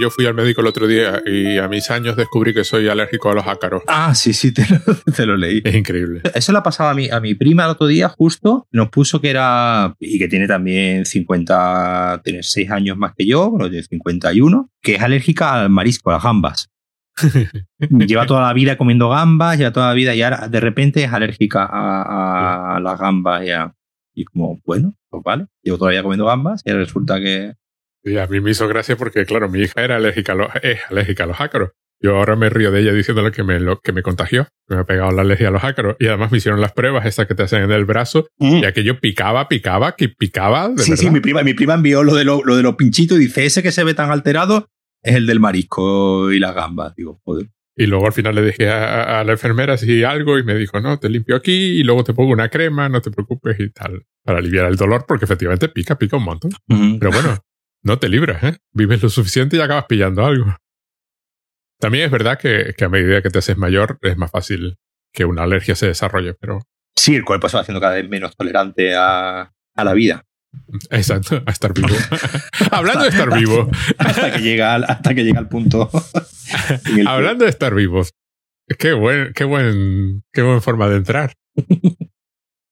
yo fui al médico el otro día y a mis años descubrí que soy alérgico a los ácaros. Ah, sí, sí, te lo, te lo leí. Es increíble. Eso le ha pasado a mi, a mi prima el otro día, justo. Nos puso que era. Y que tiene también 50. Tiene 6 años más que yo, pero tiene 51. Que es alérgica al marisco, a las gambas. lleva toda la vida comiendo gambas, lleva toda la vida y ahora de repente es alérgica a, a las gambas y, a- y como, bueno, pues vale, llevo toda la vida comiendo gambas y resulta que... Y a mí me hizo gracia porque, claro, mi hija era alérgica a los, es alérgica a los ácaros. Yo ahora me río de ella diciéndole que me, lo, que me contagió, que me ha pegado la alergia a los ácaros. Y además me hicieron las pruebas esas que te hacen en el brazo, y aquello picaba, picaba, que picaba, de sí, verdad. sí, mi prima, mi prima envió lo de, lo, lo de los pinchitos y dice, ese que se ve tan alterado es el del marisco y las gambas. Digo, joder. Y luego al final le dije a, a la enfermera si algo y me dijo, no, te limpio aquí y luego te pongo una crema, no te preocupes y tal, para aliviar el dolor, porque efectivamente pica, pica un montón. Pero bueno, no te libras, ¿eh? Vives lo suficiente y acabas pillando algo. También es verdad que, que a medida que te haces mayor es más fácil que una alergia se desarrolle, pero Sí, el cuerpo se va haciendo cada vez menos tolerante a, a la vida. exacto, a estar vivo. Hablando de estar vivo, Hasta que llega al, hasta que llega al punto. hablando de estar vivos, qué buen, qué buen, qué buena forma de entrar.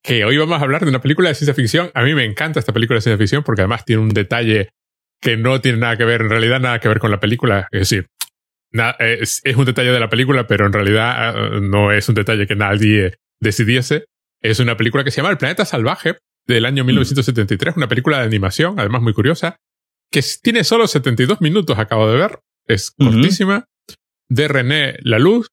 que hoy vamos a hablar de una película de ciencia ficción. A mí me encanta esta película de ciencia ficción porque además tiene un detalle que no tiene nada que ver, en realidad nada que ver con la película. Es decir, na- es, es un detalle de la película, pero en realidad eh, no es un detalle que nadie decidiese. Es una película que se llama El Planeta Salvaje del año 1973, una película de animación, además muy curiosa, que tiene solo 72 minutos, acabo de ver. Es cortísima. De René Laloux,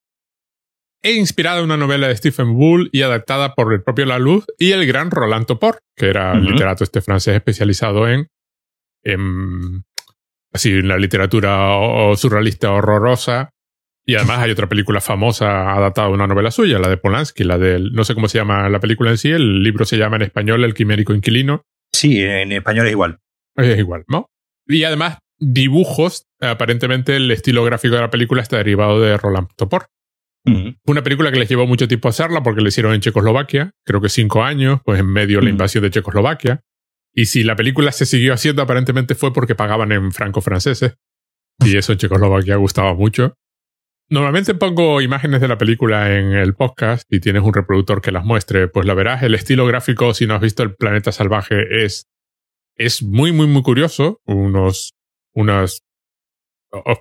e inspirada en una novela de Stephen Bull y adaptada por el propio Laloux y el gran Roland Topor, que era literato este francés especializado en, en así en la literatura o- surrealista horrorosa. Y además hay otra película famosa adaptada de una novela suya, la de Polanski, la del, no sé cómo se llama la película en sí, el libro se llama en español El Quimérico Inquilino, Sí, en español es igual. es igual, ¿no? Y además dibujos, aparentemente el estilo gráfico de la película está derivado de Roland Topor. Fue una película que les llevó mucho tiempo hacerla porque la hicieron en Checoslovaquia, creo que cinco años, pues en medio de la Mm. invasión de Checoslovaquia. Y si la película se siguió haciendo, aparentemente fue porque pagaban en franco-franceses. Y eso en Checoslovaquia gustaba mucho. Normalmente pongo imágenes de la película en el podcast y tienes un reproductor que las muestre, pues la verás. El estilo gráfico, si no has visto El Planeta Salvaje, es, es muy, muy, muy curioso. Unos, unas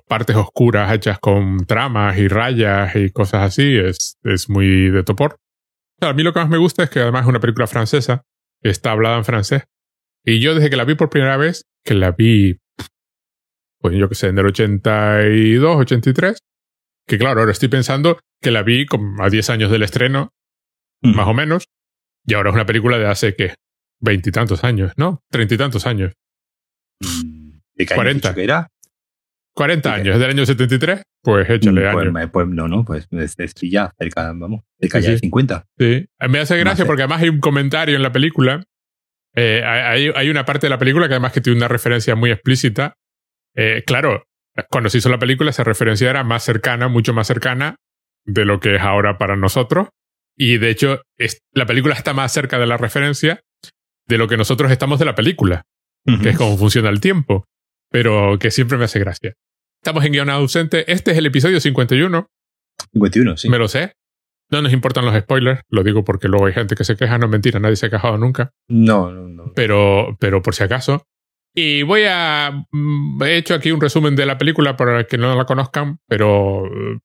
partes oscuras hechas con tramas y rayas y cosas así. Es, es muy de topor. A mí lo que más me gusta es que además es una película francesa. Está hablada en francés. Y yo desde que la vi por primera vez, que la vi, pues yo que sé, en el 82, 83, que claro, ahora estoy pensando que la vi a 10 años del estreno, Ujú. más o menos, y ahora es una película de hace, ¿qué? Veintitantos años, ¿no? Treinta y tantos años. Mm, ¿De qué año 40. has dicho que era? 40 Ok. años, es del año 73, pues échale pues, años. pues no, no, pues ya, cerca, vamos, cerca Sí, ya de sí. 50. Sí. Me hace gracia porque además hay un comentario en la película. Eh, hay, hay una parte de la película que además que tiene una referencia muy explícita. Eh, claro, cuando se hizo la película esa referencia era más cercana, mucho más cercana de lo que es ahora para nosotros. Y de hecho, es- la película está más cerca de la referencia de lo que nosotros estamos de la película, que es cómo funciona el tiempo, pero que siempre me hace gracia. Estamos en guion ausente. Este es el episodio 51. 51, sí. Me lo sé. No nos importan los spoilers, lo digo porque luego hay gente que se queja, no es mentira, nadie se ha quejado nunca, No, no, no. pero, pero por si acaso. Y voy a... mm, He hecho aquí un resumen de la película para que no la conozcan, pero eh,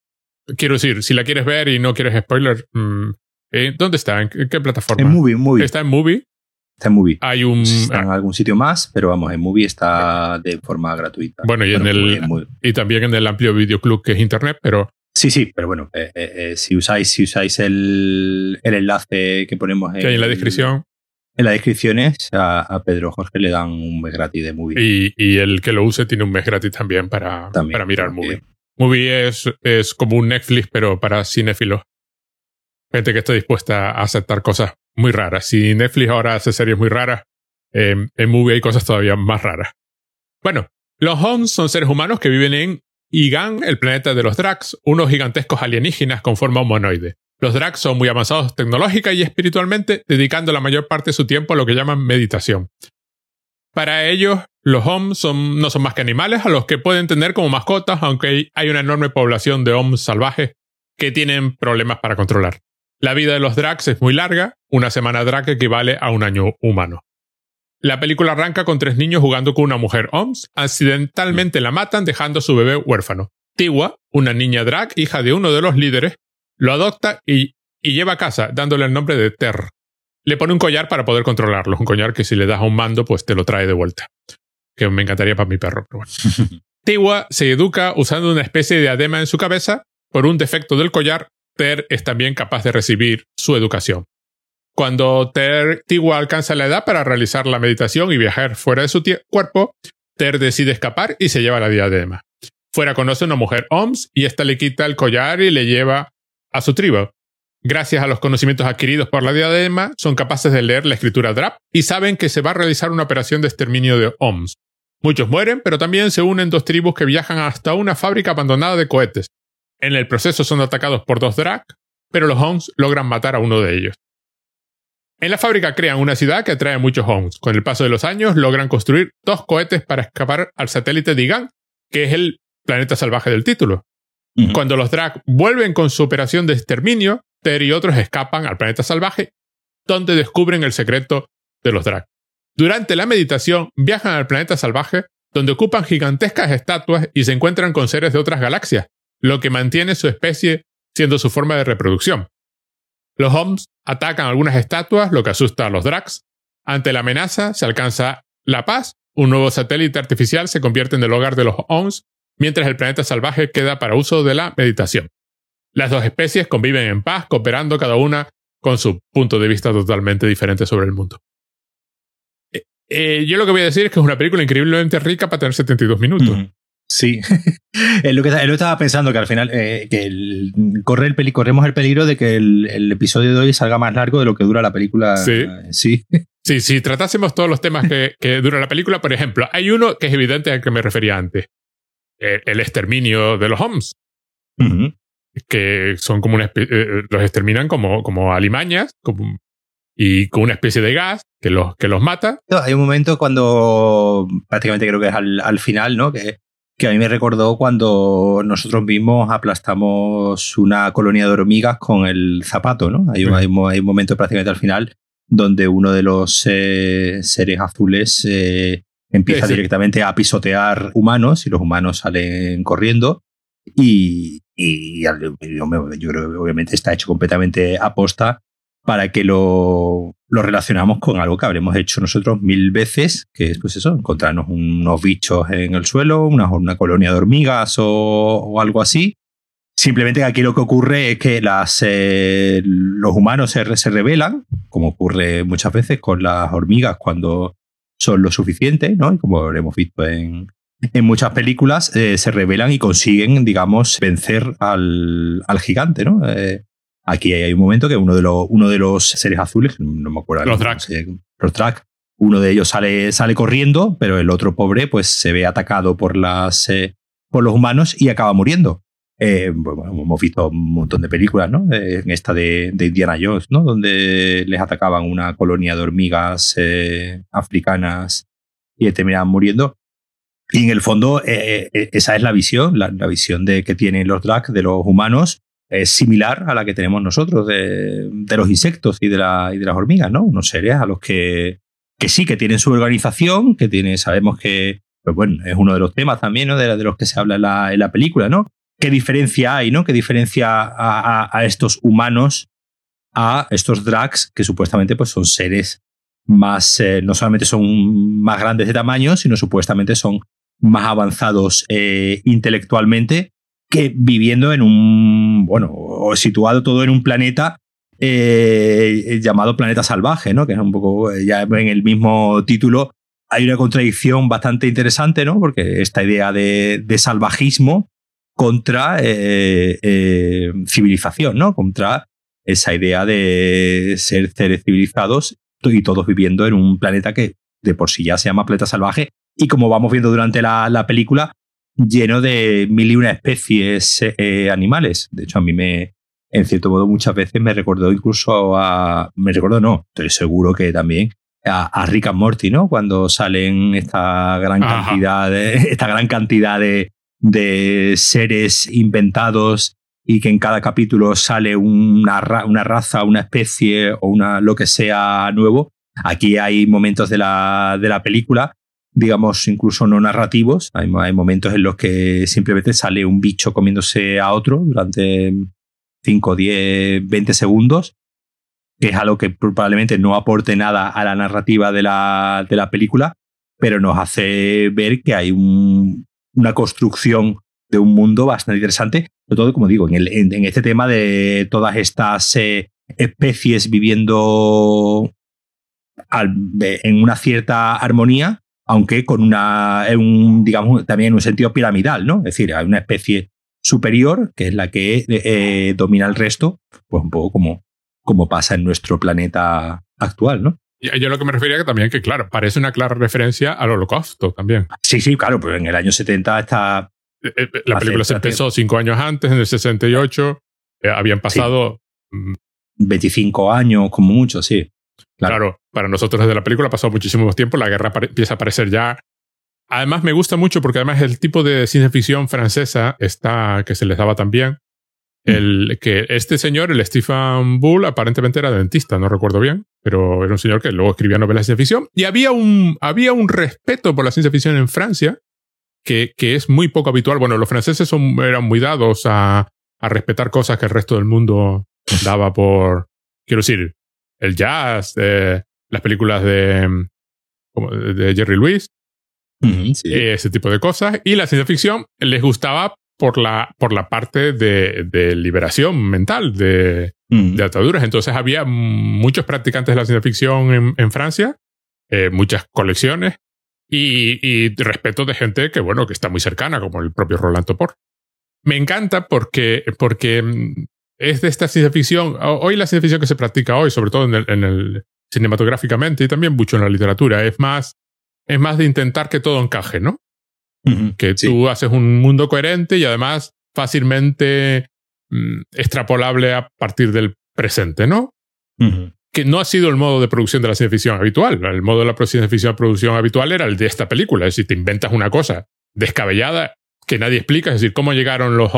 quiero decir, si la quieres ver y no quieres spoiler, mm, eh, ¿dónde está? ¿En qué, plataforma? En Movie, Movie. Está en Movie. Está en Movie. Hay un... Está en algún sitio más, pero vamos, en Movie está de forma gratuita. Bueno, y en el- Y también en el amplio videoclub que es Internet, pero Sí, sí, pero bueno, eh, eh, eh, si usáis, si usáis el, el enlace que ponemos que hay en la descripción. En las descripciones a, a Pedro Jorge le dan un mes gratis de Movie. Y, y el que lo use tiene un mes gratis también para, También, para mirar Movie. Movie es, es como un Netflix, pero para cinéfilos. Gente que está dispuesta a aceptar cosas muy raras. Si Netflix ahora hace series muy raras, eh, en Movie hay cosas todavía más raras. Bueno, los Homs son seres humanos que viven en Igan, el planeta de los Drax, unos gigantescos alienígenas con forma humanoide. Los Drax son muy avanzados tecnológica y espiritualmente, dedicando la mayor parte de su tiempo a lo que llaman meditación. Para ellos, Los Homs no son más que animales a los que pueden tener como mascotas, aunque hay una enorme población de Homs salvajes que tienen problemas para controlar. La vida de los Dracs es muy larga, una semana Drac equivale a un año humano. La película arranca con tres niños jugando con una mujer OMS, accidentalmente la matan dejando a su bebé huérfano. Tiwa, una niña Drac, hija de uno de los líderes, lo adopta y, y lleva a casa, dándole el nombre de Ter. Le pone un collar para poder controlarlo, un collar que si le das a un mando, pues te lo trae de vuelta. Que me encantaría para mi perro, pero bueno. Tiwa se educa usando una especie de adema en su cabeza. Por un defecto del collar, Ter es también capaz de recibir su educación. Cuando Ter Tiwa alcanza la edad para realizar la meditación y viajar fuera de su cuerpo, Ter decide escapar y se lleva la diadema. Fuera conoce a una mujer OMS y esta le quita el collar y le lleva a su tribu. Gracias a los conocimientos adquiridos por la diadema, son capaces de leer la escritura DRAP y saben que se va a realizar una operación de exterminio de OMS. Muchos mueren, pero también se unen dos tribus que viajan hasta una fábrica abandonada de cohetes. En el proceso son atacados por dos Drak, pero los OMS logran matar a uno de ellos. En la fábrica crean una ciudad que atrae a muchos OMS. Con el paso de los años logran construir dos cohetes para escapar al satélite Digan, que es el planeta salvaje del título. Cuando los Drak vuelven con su operación de exterminio, Ter y otros escapan al planeta salvaje, donde descubren el secreto de los Drak. Durante la meditación viajan al planeta salvaje, donde ocupan gigantescas estatuas y se encuentran con seres de otras galaxias, lo que mantiene su especie siendo su forma de reproducción. Los Homs atacan algunas estatuas, lo que asusta a los Drax. Ante la amenaza se alcanza la paz, un nuevo satélite artificial se convierte en el hogar de los Homs, mientras el planeta salvaje queda para uso de la meditación. Las dos especies conviven en paz, cooperando cada una con su punto de vista totalmente diferente sobre el mundo. Eh, eh, yo lo que voy a decir es que es una película increíblemente rica para tener 72 minutos. Sí, es lo que él estaba pensando que al final eh, que corre el corremos el peligro de que el, episodio de hoy salga más largo de lo que dura la película. Sí. sí. Sí, si tratásemos todos los temas que, que, dura la película, por ejemplo, hay uno que es evidente al que me refería antes. El, exterminio de los Homs. Que son como una eh, los exterminan como, como alimañas como, y con una especie de gas que los, que los mata. Hay un momento cuando prácticamente creo que es al, al final, ¿no? Que que a mí me recordó cuando nosotros mismos aplastamos una colonia de hormigas con el zapato, ¿no? Hay, un, hay, un momento prácticamente al final donde uno de los eh, seres azules eh, empieza directamente a pisotear humanos y los humanos salen corriendo y, y yo creo que obviamente está hecho completamente aposta para que lo, lo, relacionamos con algo que habremos hecho nosotros mil veces, que es pues eso, encontrarnos unos bichos en el suelo, una, una colonia de hormigas o, algo así. Simplemente aquí lo que ocurre es que eh, los humanos se, se rebelan, como ocurre muchas veces con las hormigas cuando son lo suficiente, ¿no? Y como hemos visto en, en muchas películas, eh, se rebelan y consiguen, digamos, vencer al, al gigante, ¿no? Eh, Aquí hay un momento que uno de los, uno de los seres azules, no me acuerdo. Los Drac. Los Drac. Uno de ellos sale, sale corriendo, pero el otro pobre pues se ve atacado por, las, eh, por los humanos y acaba muriendo. Eh, hemos visto un montón de películas, ¿no? Eh, en esta de, Indiana Jones, ¿no? Donde les atacaban una colonia de hormigas africanas y terminaban muriendo. Y en el fondo, esa es la visión, la, la, visión de que tienen los Drac de los humanos es similar a la que tenemos nosotros de, los insectos y de, de las hormigas, ¿no? Unos seres a los que, que sí, que tienen su organización, que tiene, sabemos que, pues bueno, es uno de los temas también, ¿no? De, de los que se habla en la, película, ¿no? ¿Qué diferencia hay, ¿no? ¿Qué diferencia a, a, estos humanos a estos drags que supuestamente pues, son seres más, eh, no solamente son más grandes de tamaño, sino supuestamente son más avanzados eh, intelectualmente que viviendo en un, bueno, o situado todo en un planeta eh, llamado planeta salvaje, ¿no? Que es un poco, eh, ya en el mismo título hay una contradicción bastante interesante, ¿no? Porque esta idea de, salvajismo contra eh, civilización, ¿no? Contra esa idea de ser seres civilizados y todos viviendo en un planeta que de por sí ya se llama planeta salvaje. Y como vamos viendo durante la, la película, lleno de mil y una especies eh, animales. De hecho, a mí me, en cierto modo, muchas veces me recordó incluso a. Me recordó, no, estoy seguro que también a, Rick and Morty, ¿no? Cuando salen esta gran cantidad de, esta gran cantidad de, de seres inventados y que en cada capítulo sale una, una, raza, una especie o una, lo que sea nuevo. Aquí hay momentos de la, de la película, digamos, incluso no narrativos. Hay, momentos en los que simplemente sale un bicho comiéndose a otro durante 5, 10, 20 segundos, que es algo que probablemente no aporte nada a la narrativa de la, de la película, pero nos hace ver que hay un, una construcción de un mundo bastante interesante, sobre todo, como digo, en, el, en, este tema de todas estas eh, especies viviendo en una cierta armonía, aunque con una, un, digamos, también en un sentido piramidal, ¿no? Es decir, hay una especie superior, que es la que eh, domina el resto, pues un poco como, como pasa en nuestro planeta actual, ¿no? Yo lo que me refería que también que, claro, parece una clara referencia al holocausto también. Sí, sí, claro, pues en el año 70 está... Eh, eh, la película se empezó cinco años antes, en el 68. Eh, habían pasado... 25 mm, años, como mucho, sí. Claro. para nosotros desde la película ha pasado muchísimo tiempo, la guerra empieza a aparecer ya. Además me gusta mucho porque además el tipo de ciencia ficción francesa está que se les daba también. El, que este señor, el Stephen Bull, aparentemente era dentista, no recuerdo bien, pero era un señor que luego escribía novelas de ciencia ficción. Y había un, había un respeto por la ciencia ficción en Francia que, que es muy poco habitual. Bueno, los franceses son, eran muy dados a, a respetar cosas que el resto del mundo daba por, quiero decir, el jazz, eh, las películas de, de Jerry Lewis, ese tipo de cosas. Y la ciencia ficción les gustaba por la, por la parte de, de liberación mental, de, mm. de, ataduras. Entonces había muchos practicantes de la ciencia ficción en, en Francia, eh, muchas colecciones y, y, respeto de gente que, bueno, que está muy cercana, como el propio Rolando Por. Me encanta porque, porque mm, es de esta ciencia ficción. Hoy la ciencia ficción que se practica hoy, sobre todo en el, en el cinematográficamente y también mucho en la literatura, es más, es más de intentar que todo encaje, ¿no? que tú haces un mundo coherente y además fácilmente mm, extrapolable a partir del presente, ¿no? Que no ha sido el modo de producción de la ciencia ficción habitual. El modo de la ciencia ficción producción habitual era el de esta película. Es decir, te inventas una cosa descabellada que nadie explica. Es decir, cómo llegaron los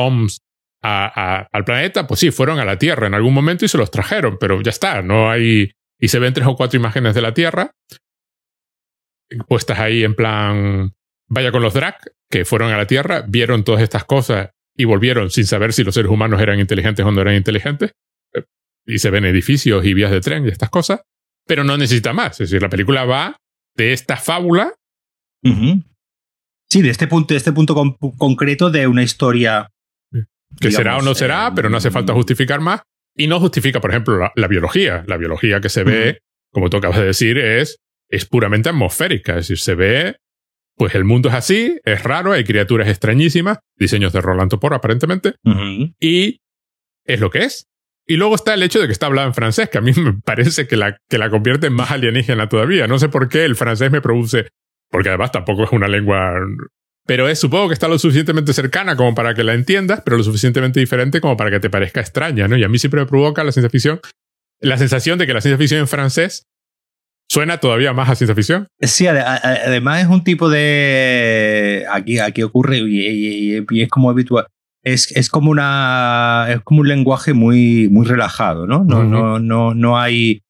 Al planeta. Pues sí, fueron a la Tierra en algún momento y se los trajeron, pero ya está. No hay. Y se ven tres o cuatro imágenes de la Tierra puestas ahí en plan Vaya con los Drac, que fueron a la Tierra, vieron todas estas cosas y volvieron sin saber si los seres humanos eran inteligentes o no eran inteligentes. Eh, y se ven edificios y vías de tren y estas cosas. Pero no necesita más. Es decir, la película va de esta fábula. Sí, de este punto, de este punto concreto de una historia. Que será o no será, pero no hace falta justificar más. Y no justifica, por ejemplo, la, biología. La biología que se ve, como tú acabas de decir, es, es puramente atmosférica. Es decir, se ve pues el mundo es así, es raro, hay criaturas extrañísimas, diseños de Rolando Por aparentemente, y es lo que es. Y luego está el hecho de que está hablado en francés, que a mí me parece que la, que la convierte en más alienígena todavía. No sé por qué el francés me produce, porque además tampoco es una lengua, pero es, supongo que está lo suficientemente cercana como para que la entiendas, pero lo suficientemente diferente como para que te parezca extraña, ¿no? Y a mí siempre me provoca la ciencia ficción, la sensación de que la ciencia ficción en francés Suena todavía más a ciencia ficción. Sí, además es un tipo de. Aquí, aquí ocurre y, es como habitual. Es, es, como una. Es como un lenguaje muy, muy relajado, ¿no? No, no, no, no hay.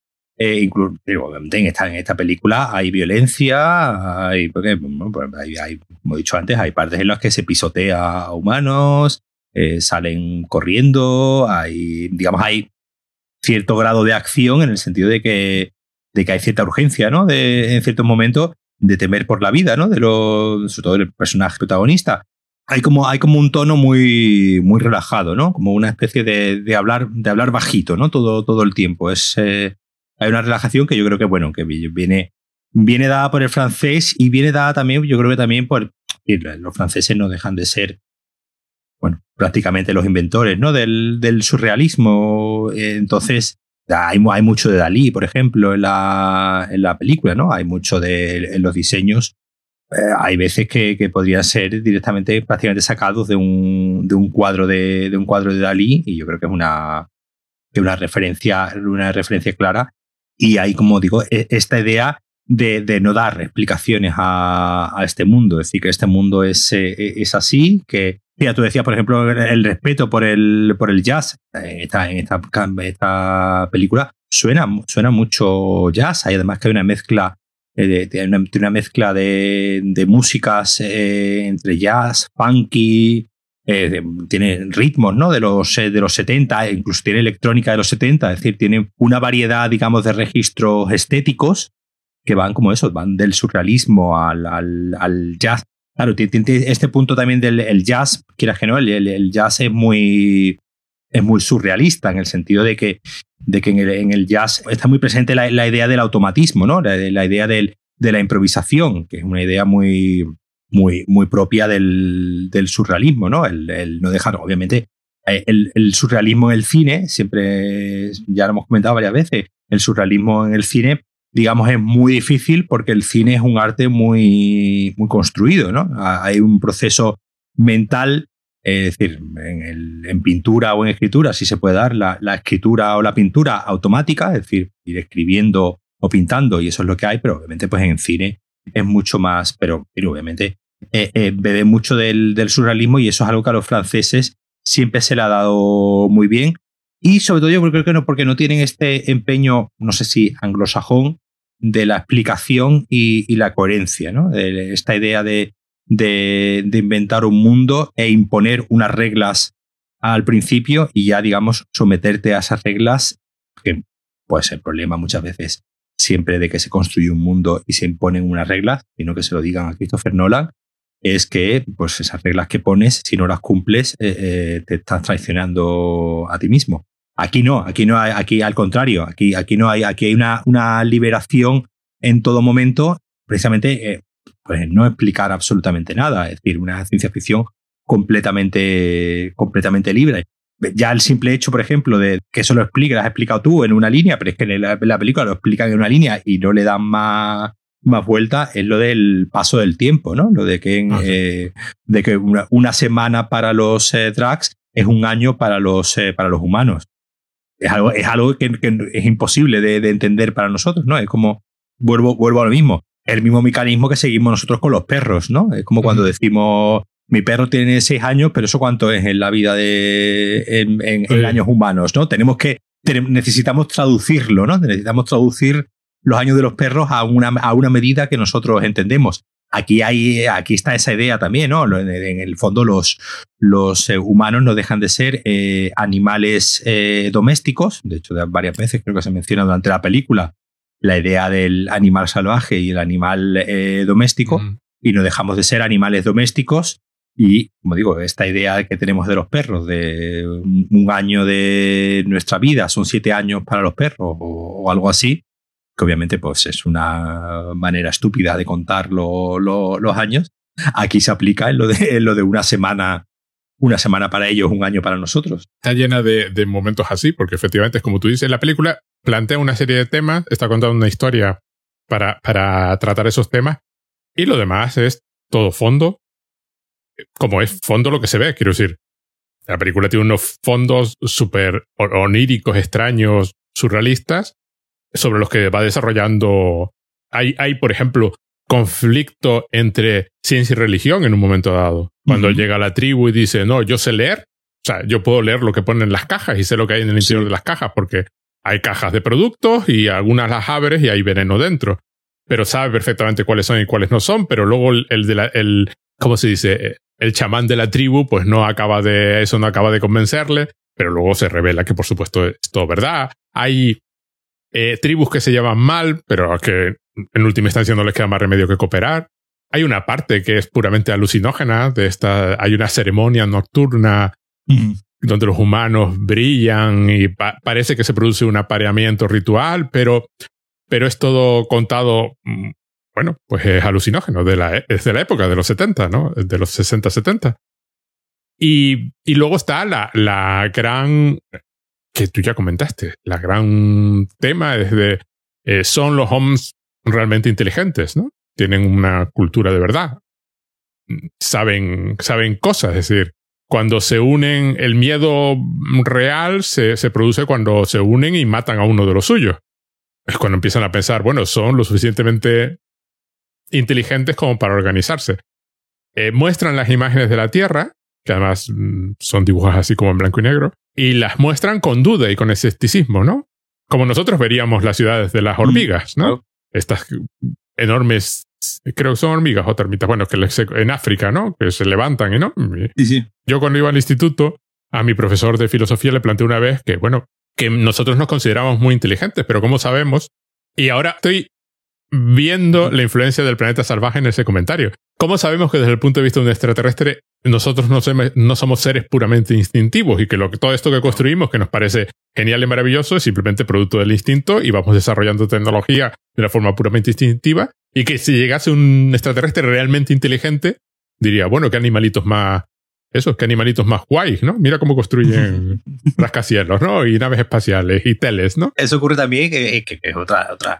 Eh, incluso, en esta, en esta película hay violencia, hay, porque, pues hay, como he dicho antes, hay partes en las que se pisotea a humanos, eh, salen corriendo, hay, digamos, hay cierto grado de acción en el sentido de que de que hay cierta urgencia, ¿no? De, en ciertos momentos, de temer por la vida, ¿no? De los, sobre todo el personaje protagonista. Hay como, hay como un tono muy, muy relajado, ¿no? Como una especie de, de hablar, de hablar bajito, ¿no? Todo, todo el tiempo. Es, eh, hay una relajación que yo creo que, bueno, que viene, viene dada por el francés y viene dada también, yo creo que también por. Los franceses no dejan de ser, bueno, prácticamente los inventores, ¿no? Del, del surrealismo. Entonces, hay, hay, mucho de Dalí, por ejemplo, en la, en la película, ¿no? Hay mucho de en los diseños. Eh, hay veces que, que, podrían ser directamente, prácticamente sacados de un, de un cuadro de, de, un cuadro de Dalí, y yo creo que es una, que una referencia, una referencia clara. Y hay, como digo, e, esta idea de, no dar explicaciones a, este mundo, es decir, que este mundo es, eh, es así, que ya tú decías, por ejemplo, el respeto por el, por el jazz en esta, en esta, película suena, suena mucho jazz, hay además que hay una mezcla eh, tiene, una, mezcla de, de músicas eh, entre jazz, funky, tiene ritmos ¿no? de, los, de los 70, incluso tiene electrónica de los 70, es decir, tiene una variedad, digamos, de registros estéticos que van como eso, van del surrealismo al, al, jazz. Claro, tiene, este punto también del jazz, quieras que no, el, jazz es muy, es muy surrealista en el sentido de que, de que en, el, jazz está muy presente la, idea del automatismo, ¿no? La, idea del, de la improvisación, que es una idea muy, muy, muy propia del, del surrealismo, ¿no? El, no dejar, obviamente, eh, el, el, surrealismo en el cine, siempre, ya lo hemos comentado varias veces, el surrealismo en el cine digamos, es muy difícil porque el cine es un arte muy, muy construido, ¿no? Hay un proceso mental, es decir, en, pintura o en escritura sí se puede dar la, escritura o la pintura automática, es decir, ir escribiendo o pintando y eso es lo que hay, pero obviamente pues en cine es mucho más, pero, obviamente eh, eh, bebe mucho del, del surrealismo y eso es algo que a los franceses siempre se le ha dado muy bien. Y sobre todo yo creo que no, porque no tienen este empeño, no sé si anglosajón, de la explicación y, la coherencia, ¿no? esta idea de, de, inventar un mundo e imponer unas reglas al principio y ya, digamos, someterte a esas reglas, que puede ser problema muchas veces siempre de que se construye un mundo y se imponen unas reglas, sino que se lo digan a Christopher Nolan, es que pues esas reglas que pones, si no las cumples, eh, eh, te estás traicionando a ti mismo. Aquí no, aquí no aquí al contrario, aquí, aquí no hay, aquí hay una, una liberación en todo momento, precisamente, eh, pues no explicar absolutamente nada, es decir, una ciencia ficción completamente, completamente libre. Ya el simple hecho, por ejemplo, de que eso lo explique, lo has explicado tú en una línea, pero es que en la, película lo explican en una línea y no le dan más, más vuelta, es lo del paso del tiempo, ¿no? Lo de que, ah, eh, de que una, semana para los eh, drags es un año para los, para los humanos es algo, es algo que, es imposible de, entender para nosotros, ¿no? Es como, vuelvo, vuelvo a lo mismo, el mismo mecanismo que seguimos nosotros con los perros, ¿no? Es como cuando decimos, mi perro tiene seis años, pero eso cuánto es en la vida de, en, años humanos, ¿no? Tenemos que, necesitamos traducirlo, ¿no? Necesitamos traducir los años de los perros a una, a una medida que nosotros entendemos aquí, hay, aquí está esa idea también, ¿no? En el fondo los, los eh, humanos no dejan de ser eh, animales eh, domésticos, de hecho varias veces creo que se menciona durante la película la idea del animal salvaje y el animal doméstico, y no dejamos de ser animales domésticos. Y, como digo, esta idea que tenemos de los perros, de un año de nuestra vida, son siete años para los perros o algo así, que obviamente pues, es una manera estúpida de contar los años. Aquí se aplica en lo, de, lo de una semana una semana para ellos, un año para nosotros. Está llena de, momentos así, porque efectivamente es como tú dices, la película plantea una serie de temas, está contando una historia para, para tratar esos temas, y lo demás es todo fondo, como es fondo lo que se ve, quiero decir. La película tiene unos fondos súper oníricos, extraños, surrealistas, sobre los que va desarrollando. Hay, hay, por ejemplo, conflicto entre ciencia y religión en un momento dado. Cuando llega la tribu y dice, no, yo sé leer. O sea, yo puedo leer lo que ponen en las cajas y sé lo que hay en el interior de las cajas porque hay cajas de productos y algunas las abres y hay veneno dentro. Pero sabe perfectamente cuáles son y cuáles no son, pero luego el, de la, el, ¿cómo se dice? El chamán de la tribu, pues no acaba de, eso no acaba de convencerle, pero luego se revela que por supuesto es todo verdad. Hay eh, tribus que se llaman mal, pero que en última instancia no les queda más remedio que cooperar. Hay una parte que es puramente alucinógena, de esta, hay una ceremonia nocturna donde los humanos brillan y parece que se produce un apareamiento ritual, pero, pero es todo contado, mm, bueno, pues es alucinógeno, de la, es de la época, de los 70, ¿no? De los 60-70. Y, y, luego está la, la gran que tú ya comentaste. La gran tema es de, eh, son los homes realmente inteligentes, ¿no? Tienen una cultura de verdad. Saben, saben cosas, es decir, cuando se unen, el miedo real se, se produce cuando se unen y matan a uno de los suyos. es cuando empiezan a pensar, bueno, son lo suficientemente inteligentes como para organizarse. Eh, muestran las imágenes de la Tierra, que además mm, son dibujos así como en blanco y negro, y las muestran con duda y con escepticismo, ¿no? Como nosotros veríamos las ciudades de las mm, hormigas, ¿no? Estas enormes, creo que son hormigas o termitas, bueno, que en África, ¿no? Que se levantan y no. Sí, sí. Yo cuando iba al instituto, a mi profesor de filosofía le planteé una vez que, bueno, que nosotros nos consideramos muy inteligentes, pero ¿cómo sabemos? Y ahora estoy viendo la influencia del planeta salvaje en ese comentario. ¿Cómo sabemos que desde el punto de vista de un extraterrestre nosotros no, somos seres puramente instintivos y que, lo, todo esto que construimos, que nos parece genial y maravilloso, es simplemente producto del instinto y vamos desarrollando tecnología de una forma puramente instintiva? Y que si llegase un extraterrestre realmente inteligente, diría, bueno, qué animalitos más, esos, qué animalitos más guays, ¿no? Mira cómo construyen rascacielos, ¿no? Y naves espaciales y teles, ¿no? Eso ocurre también, que, es otra, otra,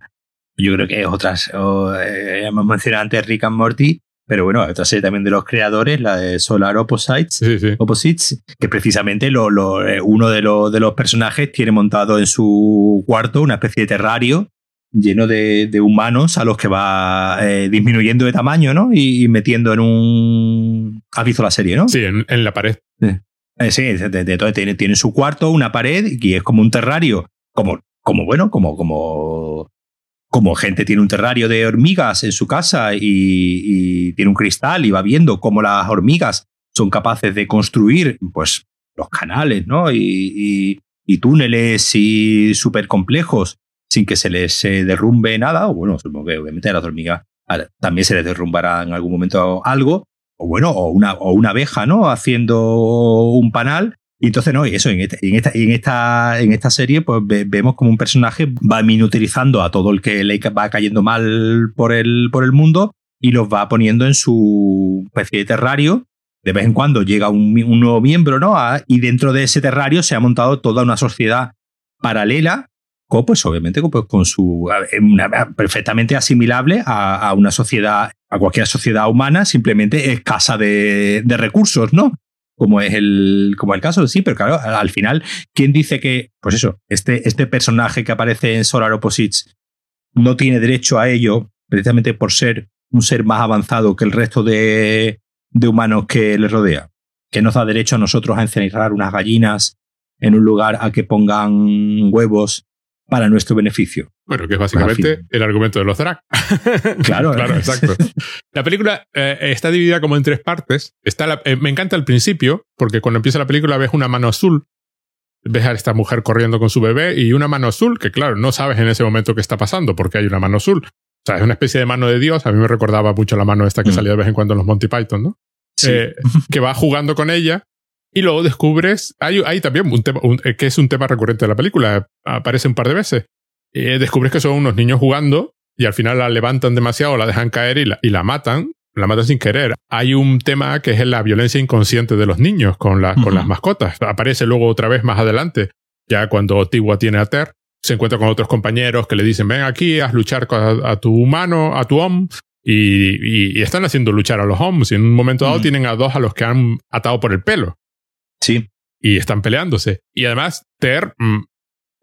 yo creo que es otras, eh, hemos mencionado antes Rick and Morty, pero bueno, otra serie también de los creadores, la de Solar Opposites, Opposites que precisamente lo, eh, uno de, de, los personajes tiene montado en su cuarto una especie de terrario lleno de, humanos a los que va eh, disminuyendo de tamaño, ¿no? Y, metiendo en un... ¿Has visto la serie, no? Sí, en, la pared. Sí, eh, tiene, tiene su cuarto, una pared, y es como un terrario, como, como bueno, como, como como gente tiene un terrario de hormigas en su casa y, tiene un cristal y va viendo cómo las hormigas son capaces de construir pues los canales ¿no? y, túneles y súper complejos sin que se les derrumbe nada, o bueno, supongo que obviamente a las hormigas también se les derrumbará en algún momento algo, o bueno, o una, o una abeja, ¿no? Haciendo un panal y entonces, no, y eso, en esta, en esta, en esta, serie, pues vemos como un personaje va miniaturizando a todo el que le va cayendo mal por el, por el mundo y los va poniendo en su especie de terrario. De vez en cuando llega un, nuevo miembro, ¿no? y dentro de ese terrario se ha montado toda una sociedad paralela, pues obviamente pues, con su perfectamente asimilable a, una sociedad, a cualquier sociedad humana, simplemente escasa de recursos, ¿no? Como es el, como el caso, sí, pero claro, al final, ¿quién dice que, pues eso, este, este personaje que aparece en Solar Opposites no tiene derecho a ello precisamente por ser un ser más avanzado que el resto de, de humanos que le rodea? Que nos da derecho a nosotros a encerrar unas gallinas en un lugar a que pongan huevos para nuestro beneficio. Bueno, que es básicamente el argumento de los Drac. Claro, claro, exacto. La película eh, está dividida como en tres partes. Está eh, me encanta el principio, porque cuando empieza la película ves una mano azul, ves a esta mujer corriendo con su bebé y una mano azul, que claro, no sabes en ese momento qué está pasando, porque hay una mano azul. O sea, es una especie de mano de Dios. A mí me recordaba mucho la mano esta que mm. salía de vez en cuando en los Monty Python, ¿no? Sí. Eh, que va jugando con ella y luego descubres, hay, hay también un tema, eh, que es un tema recurrente de la película, aparece un par de veces. Eh, descubres que son unos niños jugando y al final la levantan demasiado, la dejan caer y la, y la matan, la matan sin querer. Hay un tema que es la violencia inconsciente de los niños con, la, con las mascotas. Aparece luego otra vez más adelante, ya cuando Tigua tiene a Ter, se encuentra con otros compañeros que le dicen, ven aquí, haz luchar a, tu humano, a tu hom, y, y, están haciendo luchar a los homs. Y en un momento dado tienen a dos a los que han atado por el pelo. Sí. Y están peleándose. Y además, Ter mm,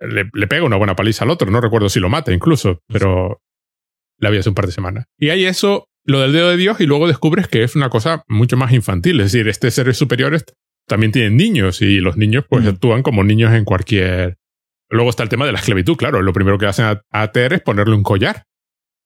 le, pega una buena paliza al otro. No recuerdo si lo mata incluso, pero la vi hace un par de semanas. Y hay eso, lo del dedo de Dios, y luego descubres que es una cosa mucho más infantil. Es decir, este seres superiores también tienen niños y los niños pues actúan como niños en cualquier... Luego está el tema de la esclavitud, claro. Lo primero que hacen a, Ter es ponerle un collar.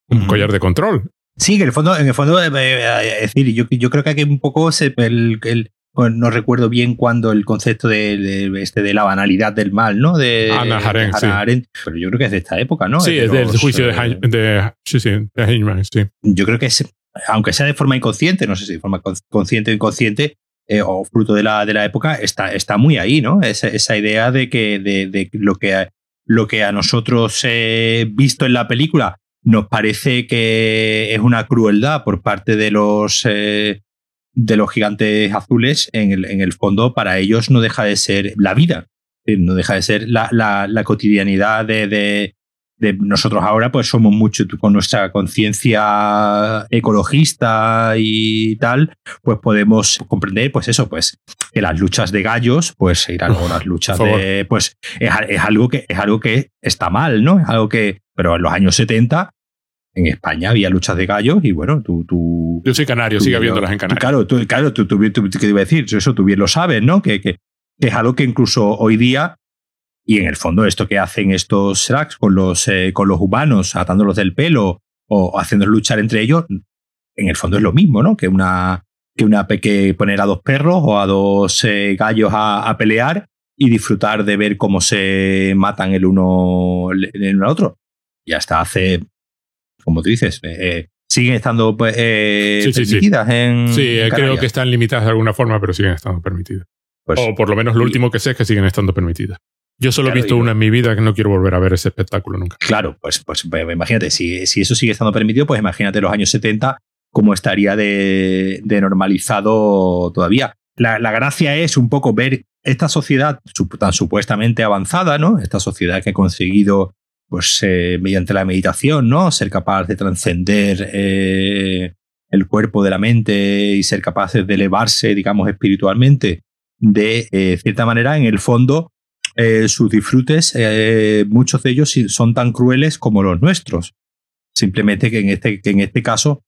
Un collar de control. Sí, en el fondo, en el fondo, eh, eh, es decir, yo, yo creo que hay un poco el, el, no recuerdo bien cuándo el concepto de, este, de la banalidad del mal, ¿no? De Ana Arendt, pero yo creo que es de esta época, ¿no? Sí, es, del juicio de, de, sí, sí, de sí. Yo creo que es, aunque sea de forma inconsciente, no sé si de forma consciente o inconsciente, eh, o fruto de la, de la época, está, está muy ahí, ¿no? Esa, esa idea de que de, de lo, que, lo que a nosotros eh, visto en la película nos parece que es una crueldad por parte de los eh, de los gigantes azules, en el, en el fondo, para ellos no deja de ser la vida, no deja de ser la, la, cotidianidad de, nosotros ahora pues somos mucho con nuestra conciencia ecologista y tal, pues podemos comprender pues eso, pues que las luchas de gallos, pues ir algo, las luchas de pues es, algo que es algo que está mal, ¿no? Es algo que pero en los años 70 en España había luchas de gallos y bueno, tú... tú Yo soy canario, sigue habiéndolas en Canarias. claro, tú, claro, tú, tú, ¿qué iba a decir? Eso tú bien lo sabes, ¿no? Que, que, que, es algo que incluso hoy día y en el fondo, esto que hacen estos tracks con los, eh, con los humanos, atándolos del pelo o haciéndolos luchar entre ellos, en el fondo es lo mismo, ¿no? Que una, que una que poner a dos perros o a dos eh, gallos a, pelear y disfrutar de ver cómo se matan el uno, el uno al otro. Y hasta hace, como tú dices, eh, siguen estando pues, permitidas en. Sí, creo que están limitadas de alguna forma, pero siguen estando permitidas. Pues o por lo menos lo último que sé es que siguen estando permitidas. Yo solo he visto una en mi vida que no quiero volver a ver ese espectáculo nunca. Claro, pues, pues, imagínate, si, si, eso sigue estando permitido, pues imagínate los años 70 cómo estaría de, normalizado todavía. La, gracia es un poco ver esta sociedad tan supuestamente avanzada, ¿no? Esta sociedad que ha conseguido, pues, eh, mediante la meditación, ¿no? Ser capaz de trascender eh, el cuerpo de la mente y ser capaces de elevarse, digamos, espiritualmente. De eh, cierta manera, en el fondo, sus disfrutes, muchos de ellos son tan crueles como los nuestros. Simplemente que en este, que en este caso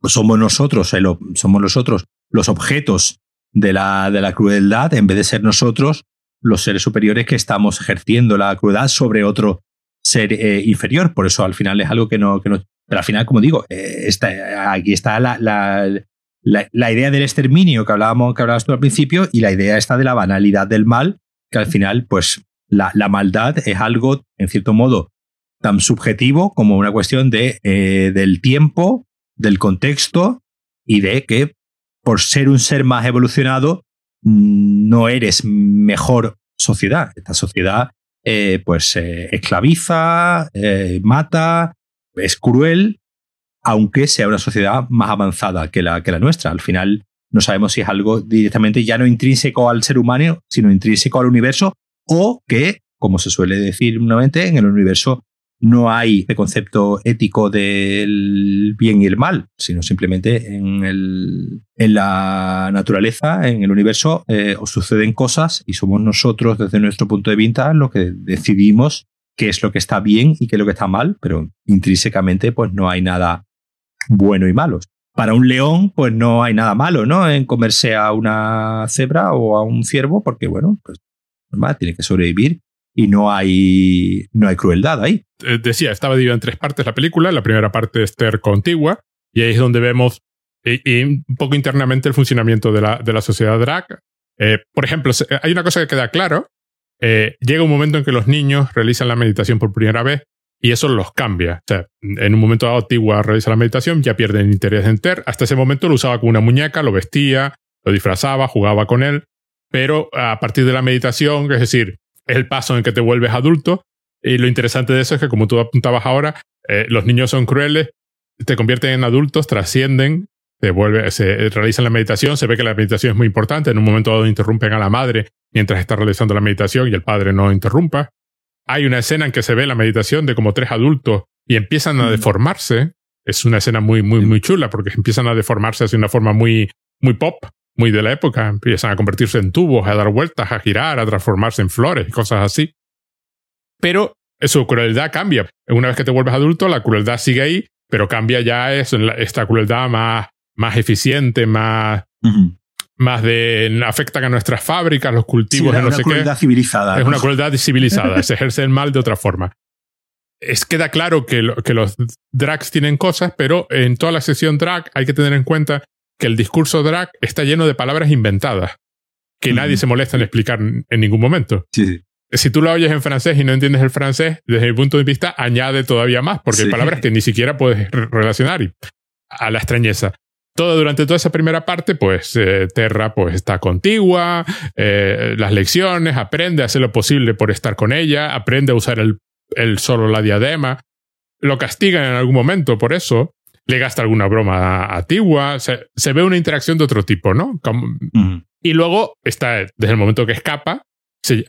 pues somos nosotros, eh, somos nosotros los objetos de la, de la crueldad en vez de ser nosotros los seres superiores que estamos ejerciendo la crueldad sobre otro ser inferior. Por eso al final es algo que no... Que no pero al final, como digo, está, aquí está la, la, idea del exterminio que hablábamos que hablabas tú al principio y la idea está de la banalidad del mal que al final, pues la, maldad es algo, en cierto modo, tan subjetivo como una cuestión de, eh, del tiempo, del contexto y de que por ser un ser más evolucionado no eres mejor sociedad. Esta sociedad eh, pues eh, esclaviza, mata, es cruel, aunque sea una sociedad más avanzada que la, que la nuestra. Al final no sabemos si es algo directamente ya no intrínseco al ser humano, sino intrínseco al universo, o que, como se suele decir nuevamente, en el universo no hay el concepto ético del bien y el mal, sino simplemente en, el, en la naturaleza, en el universo, eh, suceden cosas y somos nosotros, desde nuestro punto de vista, los que decidimos qué es lo que está bien y qué es lo que está mal, pero intrínsecamente pues no hay nada bueno y malo para un león, pues no hay nada malo, ¿no? En comerse a una cebra o a un ciervo, porque, bueno, pues normal, tiene que sobrevivir y no hay, no hay crueldad ahí. Eh, decía, estaba dividida en tres partes la película. La primera parte es Ter contigua, y ahí es donde vemos y, un poco internamente el funcionamiento de la, de la sociedad drag. Eh, por ejemplo, hay una cosa que queda claro. Eh, llega un momento en que los niños realizan la meditación por primera vez y eso los cambia. O sea, en un momento dado, Tigua realiza la meditación, ya pierden interés en Ter. Hasta ese momento lo usaba como una muñeca, lo vestía, lo disfrazaba, jugaba con él. Pero a partir de la meditación, es decir, es el paso en que te vuelves adulto. Y lo interesante de eso es que, como tú apuntabas ahora, eh, los niños son crueles, te convierten en adultos, trascienden, te vuelve, se realizan la meditación, se ve que la meditación es muy importante. En un momento dado interrumpen a la madre mientras está realizando la meditación y el padre no interrumpa hay una escena en que se ve la meditación de como tres adultos y empiezan a deformarse. Es una escena muy, muy, muy chula porque empiezan a deformarse de una forma muy, muy pop, muy de la época. Empiezan a convertirse en tubos, a dar vueltas, a girar, a transformarse en flores y cosas así. Pero su crueldad cambia. Una vez que te vuelves adulto, la crueldad sigue ahí, pero cambia ya eso, esta crueldad más, más eficiente, más, más de afectan a nuestras fábricas, los cultivos de no sé qué. Es una crueldad civilizada. Es una crueldad civilizada, se ejerce el mal de otra forma. Es queda claro que, que los drags tienen cosas, pero en toda la sesión drag hay que tener en cuenta que el discurso drag está lleno de palabras inventadas que nadie se molesta en explicar en ningún momento. Si tú lo oyes en francés y no entiendes el francés, desde mi punto de vista, añade todavía más, porque hay palabras que ni siquiera puedes relacionar a la extrañeza. Todo, durante toda esa primera parte, pues eh, Terra pues está contigua, eh, las lecciones, aprende a hacer lo posible por estar con ella, aprende a usar el, el solo la diadema, lo castigan en algún momento por eso, le gasta alguna broma a, se, ve una interacción de otro tipo, ¿no? Y luego está, desde el momento que escapa,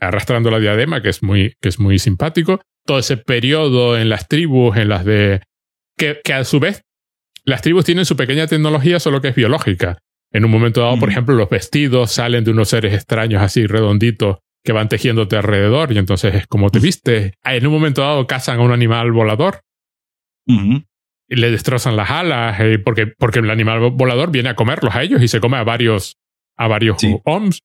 arrastrando la diadema, que es muy, que es muy simpático. Todo ese periodo en las tribus, en las de. Que, que a su vez, las tribus tienen su pequeña tecnología, solo que es biológica. En un momento dado, por ejemplo, los vestidos salen de unos seres extraños así redonditos que van tejiéndote alrededor y entonces es como te viste. En un momento dado cazan a un animal volador le destrozan las alas eh, porque, porque el animal volador viene a comerlos a ellos y se come a varios, a varios OMS.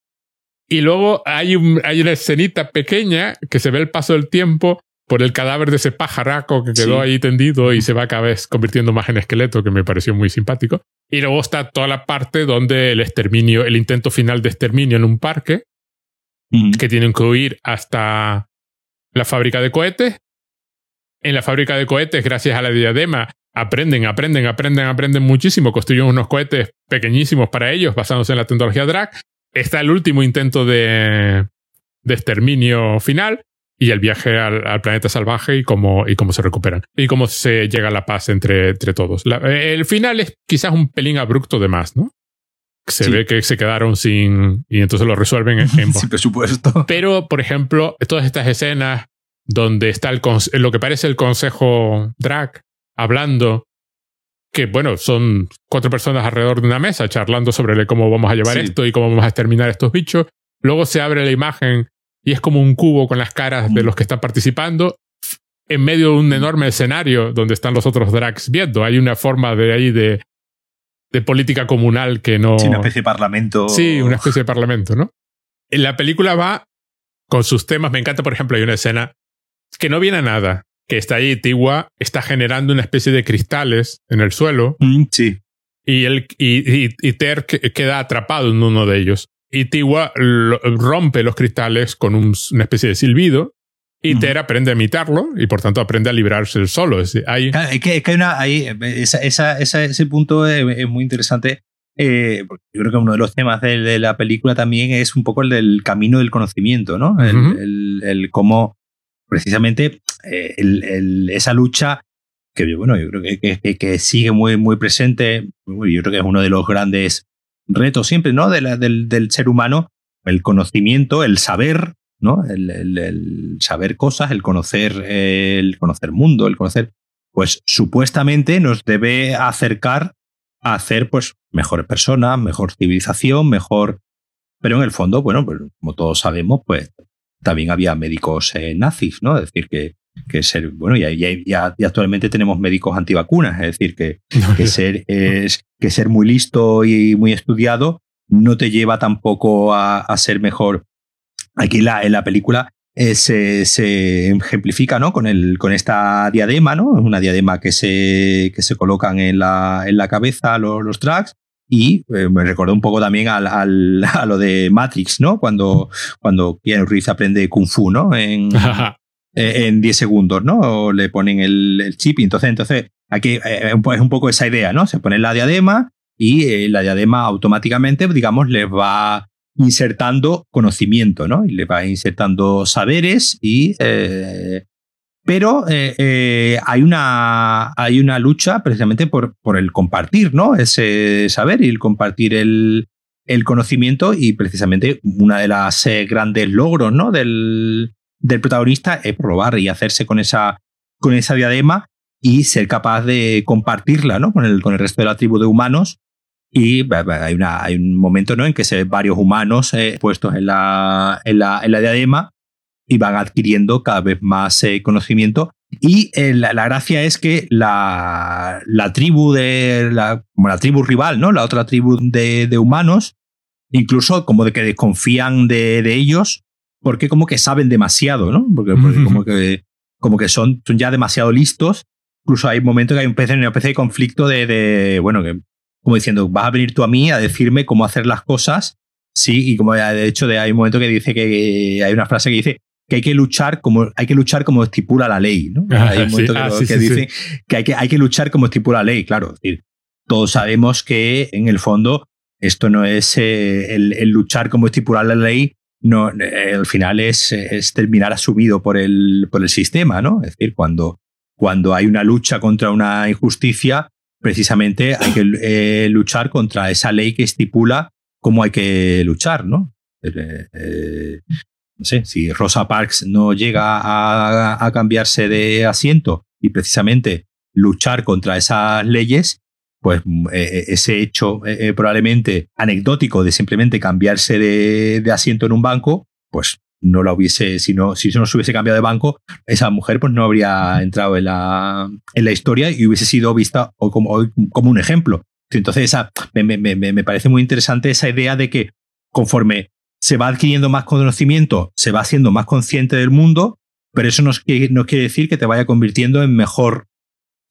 Y luego hay, un, hay una escenita pequeña que se ve el paso del tiempo por el cadáver de ese pajaraco que quedó ahí tendido y se va cada vez convirtiendo más en esqueleto, que me pareció muy simpático. Y luego está toda la parte donde el exterminio, el intento final de exterminio en un parque, que tienen que huir hasta la fábrica de cohetes. En la fábrica de cohetes, gracias a la diadema, aprenden, aprenden, aprenden, aprenden muchísimo, construyen unos cohetes pequeñísimos para ellos, basándose en la tecnología Drag. Está el último intento de, de exterminio final y el viaje al, planeta salvaje y cómo, y cómo se recuperan. Y cómo se llega a la paz entre, entre todos. el final es quizás un pelín abrupto de más, ¿no? Se ve que se quedaron sin. y entonces lo resuelven en, sin presupuesto. Pero, por ejemplo, todas estas escenas donde está el lo que parece el consejo drag hablando que bueno, son cuatro personas alrededor de una mesa charlando sobre cómo vamos a llevar esto y cómo vamos a exterminar estos bichos. Luego se abre la imagen y es como un cubo con las caras de mm. los que están participando en medio de un enorme escenario donde están los otros drags viendo. Hay una forma de ahí de, de política comunal que no. Sí, una especie de parlamento. Sí, una especie de parlamento, ¿no? En la película va con sus temas. Me encanta, por ejemplo, hay una escena que no viene a nada, que está ahí, Tiwa está generando una especie de cristales en el suelo. Mm, sí. Y, el, y, y, Ter queda atrapado en uno de ellos. Y Tiwa rompe los cristales con una especie de silbido. Y Ter aprende a imitarlo y por tanto aprende a librarse el solo. Es, hay... que, hay una. Ahí, esa, ese punto es, muy interesante. Eh, yo creo que uno de los temas de, la película también es un poco el del camino del conocimiento, ¿no? el, el, cómo precisamente eh, el, esa lucha que bueno, yo creo que, que, sigue muy, muy presente, yo creo que es uno de los grandes retos siempre, ¿no? De del, del, ser humano, el conocimiento, el saber, ¿no? El, el, saber cosas, el conocer, el conocer mundo, el conocer, pues supuestamente nos debe acercar a hacer, pues, mejores personas, mejor civilización, mejor. Pero en el fondo, bueno, pues, como todos sabemos, pues también había médicos eh, nazis, ¿no? Es decir, que, que ser, bueno, ya, ya, actualmente tenemos médicos antivacunas, es decir, que, que, ser, es, que ser muy listo y muy estudiado no te lleva tampoco a, ser mejor. Aquí la, en la película eh, se, se, ejemplifica ¿no? con, el, con esta diadema, ¿no? una diadema que se, que se colocan en la, en la cabeza los, los tracks. Y eh, me recordó un poco también al, al, a lo de Matrix, ¿no? Cuando, cuando Keanu Reeves aprende Kung Fu, ¿no? En, Eh, en 10 segundos, ¿no? O le ponen el, chip y entonces, entonces aquí eh, es un poco esa idea, ¿no? Se pone la diadema y eh, la diadema automáticamente, digamos, les va insertando conocimiento, ¿no? Y le va insertando saberes y... pero hay, una, hay una lucha precisamente por, por el compartir, ¿no? Ese saber y el compartir el, el conocimiento y precisamente una de las grandes logros, ¿no? Del, del protagonista es probar y hacerse con esa, con esa diadema y ser capaz de compartirla ¿no? con, el, con el resto de la tribu de humanos. Y hay, una, hay un momento ¿no? en que se ven varios humanos eh, puestos en la, en, la, en la diadema y van adquiriendo cada vez más eh, conocimiento. Y eh, la, gracia es que la, la tribu de la, como la tribu rival, ¿no? La otra tribu de, de humanos, incluso como de que desconfían de, de ellos porque como que saben demasiado, ¿no? Porque, como que, como que son, son ya demasiado listos. Incluso hay momentos que hay un una especie de conflicto de, de, bueno, que como diciendo, vas a venir tú a mí a decirme cómo hacer las cosas. Sí, y como de hecho de, hay un momento que dice que hay una frase que dice que hay que luchar como hay que luchar como estipula la ley, ¿no? hay un momento que, dice que hay que hay que luchar como estipula la ley, claro. Es decir, todos sabemos que en el fondo esto no es eh, el, el, luchar como estipular la ley, no, eh, al final es, terminar asumido por el, por el sistema, ¿no? Es decir, cuando, cuando hay una lucha contra una injusticia, precisamente hay que eh, luchar contra esa ley que estipula cómo hay que luchar, ¿no? Eh, no sé, si Rosa Parks no llega a, cambiarse de asiento y precisamente luchar contra esas leyes, pues mm, eh, eh, ese hecho eh, probablemente anecdótico de simplemente cambiarse de, asiento en un banco, pues no la hubiese, si no, si no se hubiese cambiado de banco, esa mujer pues no habría entrado en la, en la historia y hubiese sido vista como, como un ejemplo. Entonces, esa, me, me, me, parece muy interesante esa idea de que conforme se va adquiriendo más conocimiento, se va haciendo más consciente del mundo, pero eso no, no quiere decir que te vaya convirtiendo en mejor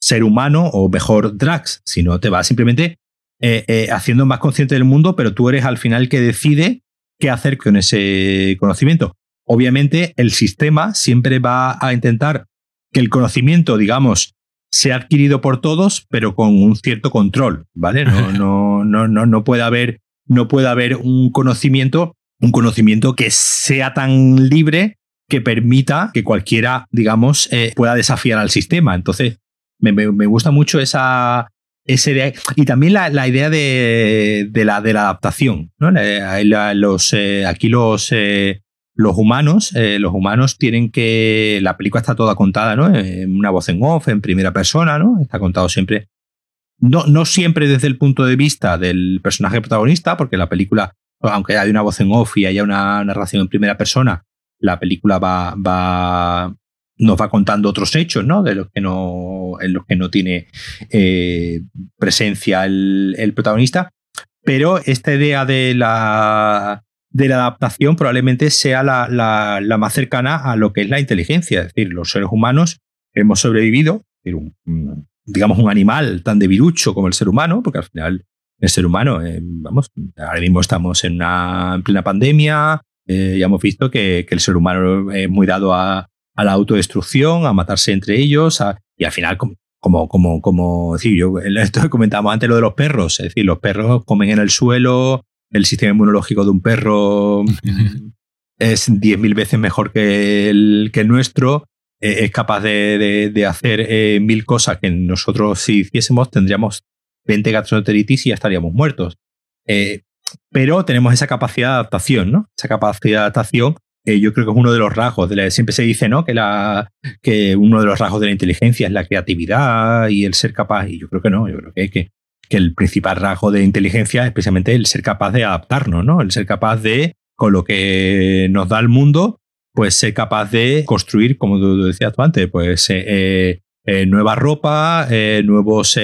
ser humano o mejor drags, sino te va simplemente eh, eh, haciendo más consciente del mundo, pero tú eres al final el que decide qué hacer con ese conocimiento. Obviamente, el sistema siempre va a intentar que el conocimiento, digamos, sea adquirido por todos, pero con un cierto control, ¿vale? No, no, no, no, no puede haber, no puede haber un conocimiento, un conocimiento que sea tan libre que permita que cualquiera, digamos, eh, pueda desafiar al sistema. Entonces, me, me, gusta mucho esa, idea. Y también la, la idea de, de, la, de la adaptación. ¿no? los, eh, aquí los, eh, los humanos, eh, los humanos tienen que. La película está toda contada, ¿no? En una voz en off, en primera persona, ¿no? Está contado siempre. No, no siempre desde el punto de vista del personaje protagonista, porque la película, aunque haya una voz en off y haya una narración en primera persona, la película va, va, nos va contando otros hechos, ¿no? De los que no, en los que no tiene eh, presencia el, el, protagonista. Pero esta idea de la, de la adaptación probablemente sea la, la, más cercana a lo que es la inteligencia. Es decir, los seres humanos hemos sobrevivido, digamos, un animal tan debilucho como el ser humano, porque al final el ser humano, eh, vamos, ahora mismo estamos en una plena pandemia, eh, ya hemos visto que, que, el ser humano es muy dado a, a la autodestrucción, a matarse entre ellos, y al final, como, como, como, decir, yo, esto comentábamos antes lo de los perros, es decir, los perros comen en el suelo, el sistema inmunológico de un perro es 10.000 veces mejor que el, que el nuestro, eh, es capaz de, de, hacer eh, mil cosas que nosotros si hiciésemos tendríamos 20 gastroenteritis y ya estaríamos muertos. Eh, pero tenemos esa capacidad de adaptación, ¿no? Esa capacidad de adaptación yo creo que es uno de los rasgos. De siempre se dice, ¿no? Que, la, que uno de los rasgos de la inteligencia es la creatividad y el ser capaz. Y yo creo que no. Yo creo que, que el principal rasgo de inteligencia es precisamente el ser capaz de adaptarnos, ¿no? El ser capaz de, con lo que nos da el mundo, pues ser capaz de construir, como tú decías tú antes, pues eh, eh, eh nueva ropa, eh, nuevos,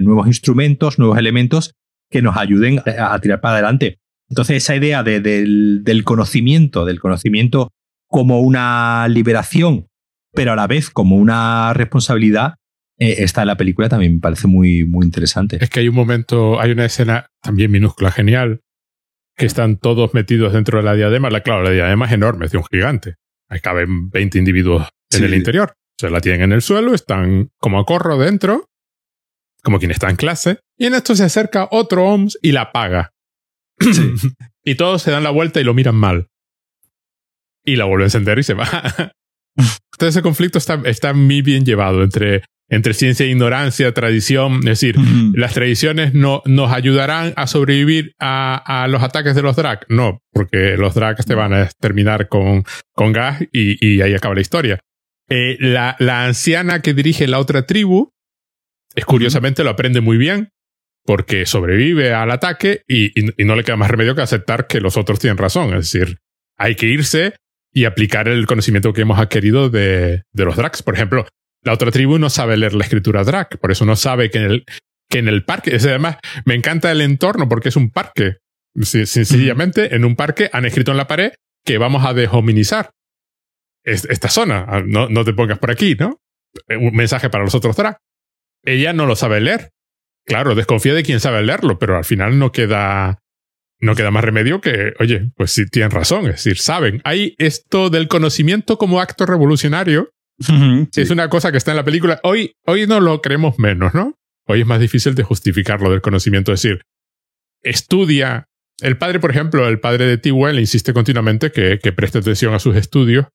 nuevos instrumentos, nuevos elementos que nos ayuden a, tirar para adelante. Entonces, esa idea del, del conocimiento, del conocimiento como una liberación, pero a la vez como una responsabilidad, eh, esta en la película también me parece muy, muy interesante. Es que hay un momento, hay una escena también minúscula, genial, que están todos metidos dentro de la diadema. La, claro, la diadema es enorme, es de un gigante. Ahí caben 20 individuos en el interior. Se la tienen en el suelo, están como a corro dentro, como quien está en clase, y en esto se acerca otro OMS y la apaga. y todos se dan la vuelta y lo miran mal. Y la vuelve a encender y se va. Entonces ese conflicto está, está muy bien llevado entre entre ciencia e ignorancia, tradición. Es decir, las tradiciones no, nos ayudarán a sobrevivir a, los ataques de los drag. No, porque los drags te van a terminar con, con gas y, ahí acaba la historia. Eh, la, la, anciana que dirige la otra tribu, es curiosamente lo aprende muy bien porque sobrevive al ataque y, no le queda más remedio que aceptar que los otros tienen razón. Es decir, hay que irse y aplicar el conocimiento que hemos adquirido de, de los drags. Por ejemplo, la otra tribu no sabe leer la escritura drag, por eso no sabe que en el, que en el parque, es, además, me encanta el entorno porque es un parque. Sencillamente, en un parque han escrito en la pared que vamos a deshominizar esta zona. Ah, no, no te pongas por aquí, ¿no? Un mensaje para los otros drag. Ella no lo sabe leer. Claro, desconfía de quien sabe leerlo, pero al final no queda, no queda más remedio que, oye, pues sí tienen razón, es decir, saben. Hay esto del conocimiento como acto revolucionario es una cosa que está en la película. Hoy, hoy no lo creemos menos, ¿no? Hoy es más difícil de justificar lo del conocimiento. Es decir, estudia. El padre, por ejemplo, el padre de T-Well insiste continuamente que, que preste atención a sus estudios.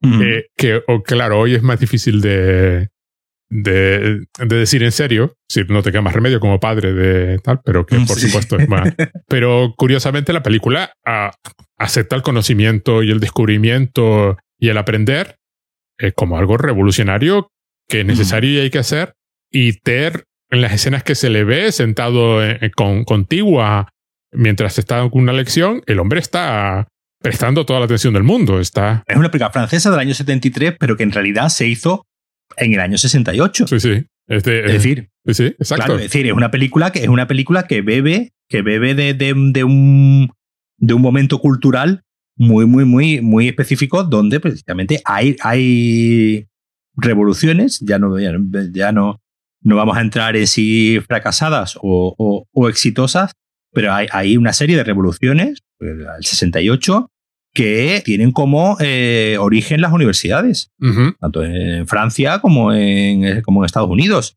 Eh, que, o, claro, hoy es más difícil de, de, de, decir en serio, si no te queda más remedio como padre de tal, pero que por supuesto es más. Pero curiosamente la película, a, acepta el conocimiento y el descubrimiento y el aprender eh, como algo revolucionario que es necesario y hay que hacer. Y Ter, en las escenas que se le ve sentado con, contigua mientras está con una lección, el hombre está prestando toda la atención del mundo. Está... Es una película francesa del año 73, pero que en realidad se hizo en el año 68. Sí, sí. Es, decir, sí, exacto. es decir, es una película que es una película que bebe, que bebe de, de, de, un, de un momento cultural muy, muy, muy, muy específico donde precisamente hay, hay revoluciones, ya no, ya, no, no vamos a entrar en si fracasadas o, o, exitosas, pero hay, hay, una serie de revoluciones, el 68, que tienen como eh, origen las universidades, tanto en Francia como en, como en Estados Unidos.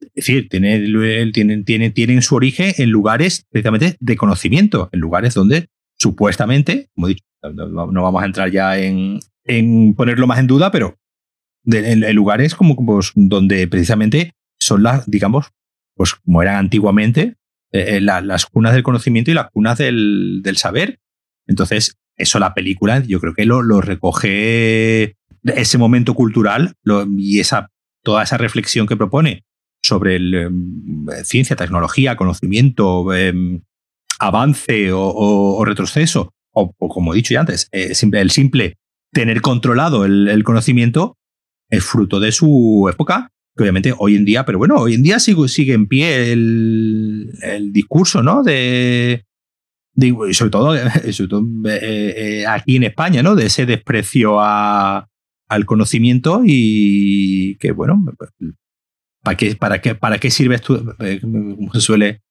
Es decir, tienen, tienen, tienen, tienen su origen en lugares precisamente de conocimiento, en lugares donde supuestamente, como he dicho, no vamos a entrar ya en, en ponerlo más en duda, pero en, lugares como pues, donde precisamente son las, digamos, pues como eran antiguamente, eh, eh, las cunas del conocimiento y las cunas del, del, saber. Entonces, eso la película, yo creo que lo, lo recoge ese momento cultural y esa, toda esa reflexión que propone sobre el, em, ciencia, tecnología, conocimiento, em, avance o, retroceso, o, como he dicho ya antes, eh, el simple tener controlado el, conocimiento es fruto de su época, que obviamente hoy en día, pero bueno, hoy en día sigue, sigue en pie el, discurso, ¿no? De, sobre todo, eh, eh, aquí en España, ¿no? De ese desprecio a, al conocimiento y que, bueno, ¿para qué, para qué, para qué sirve esto? Como se suele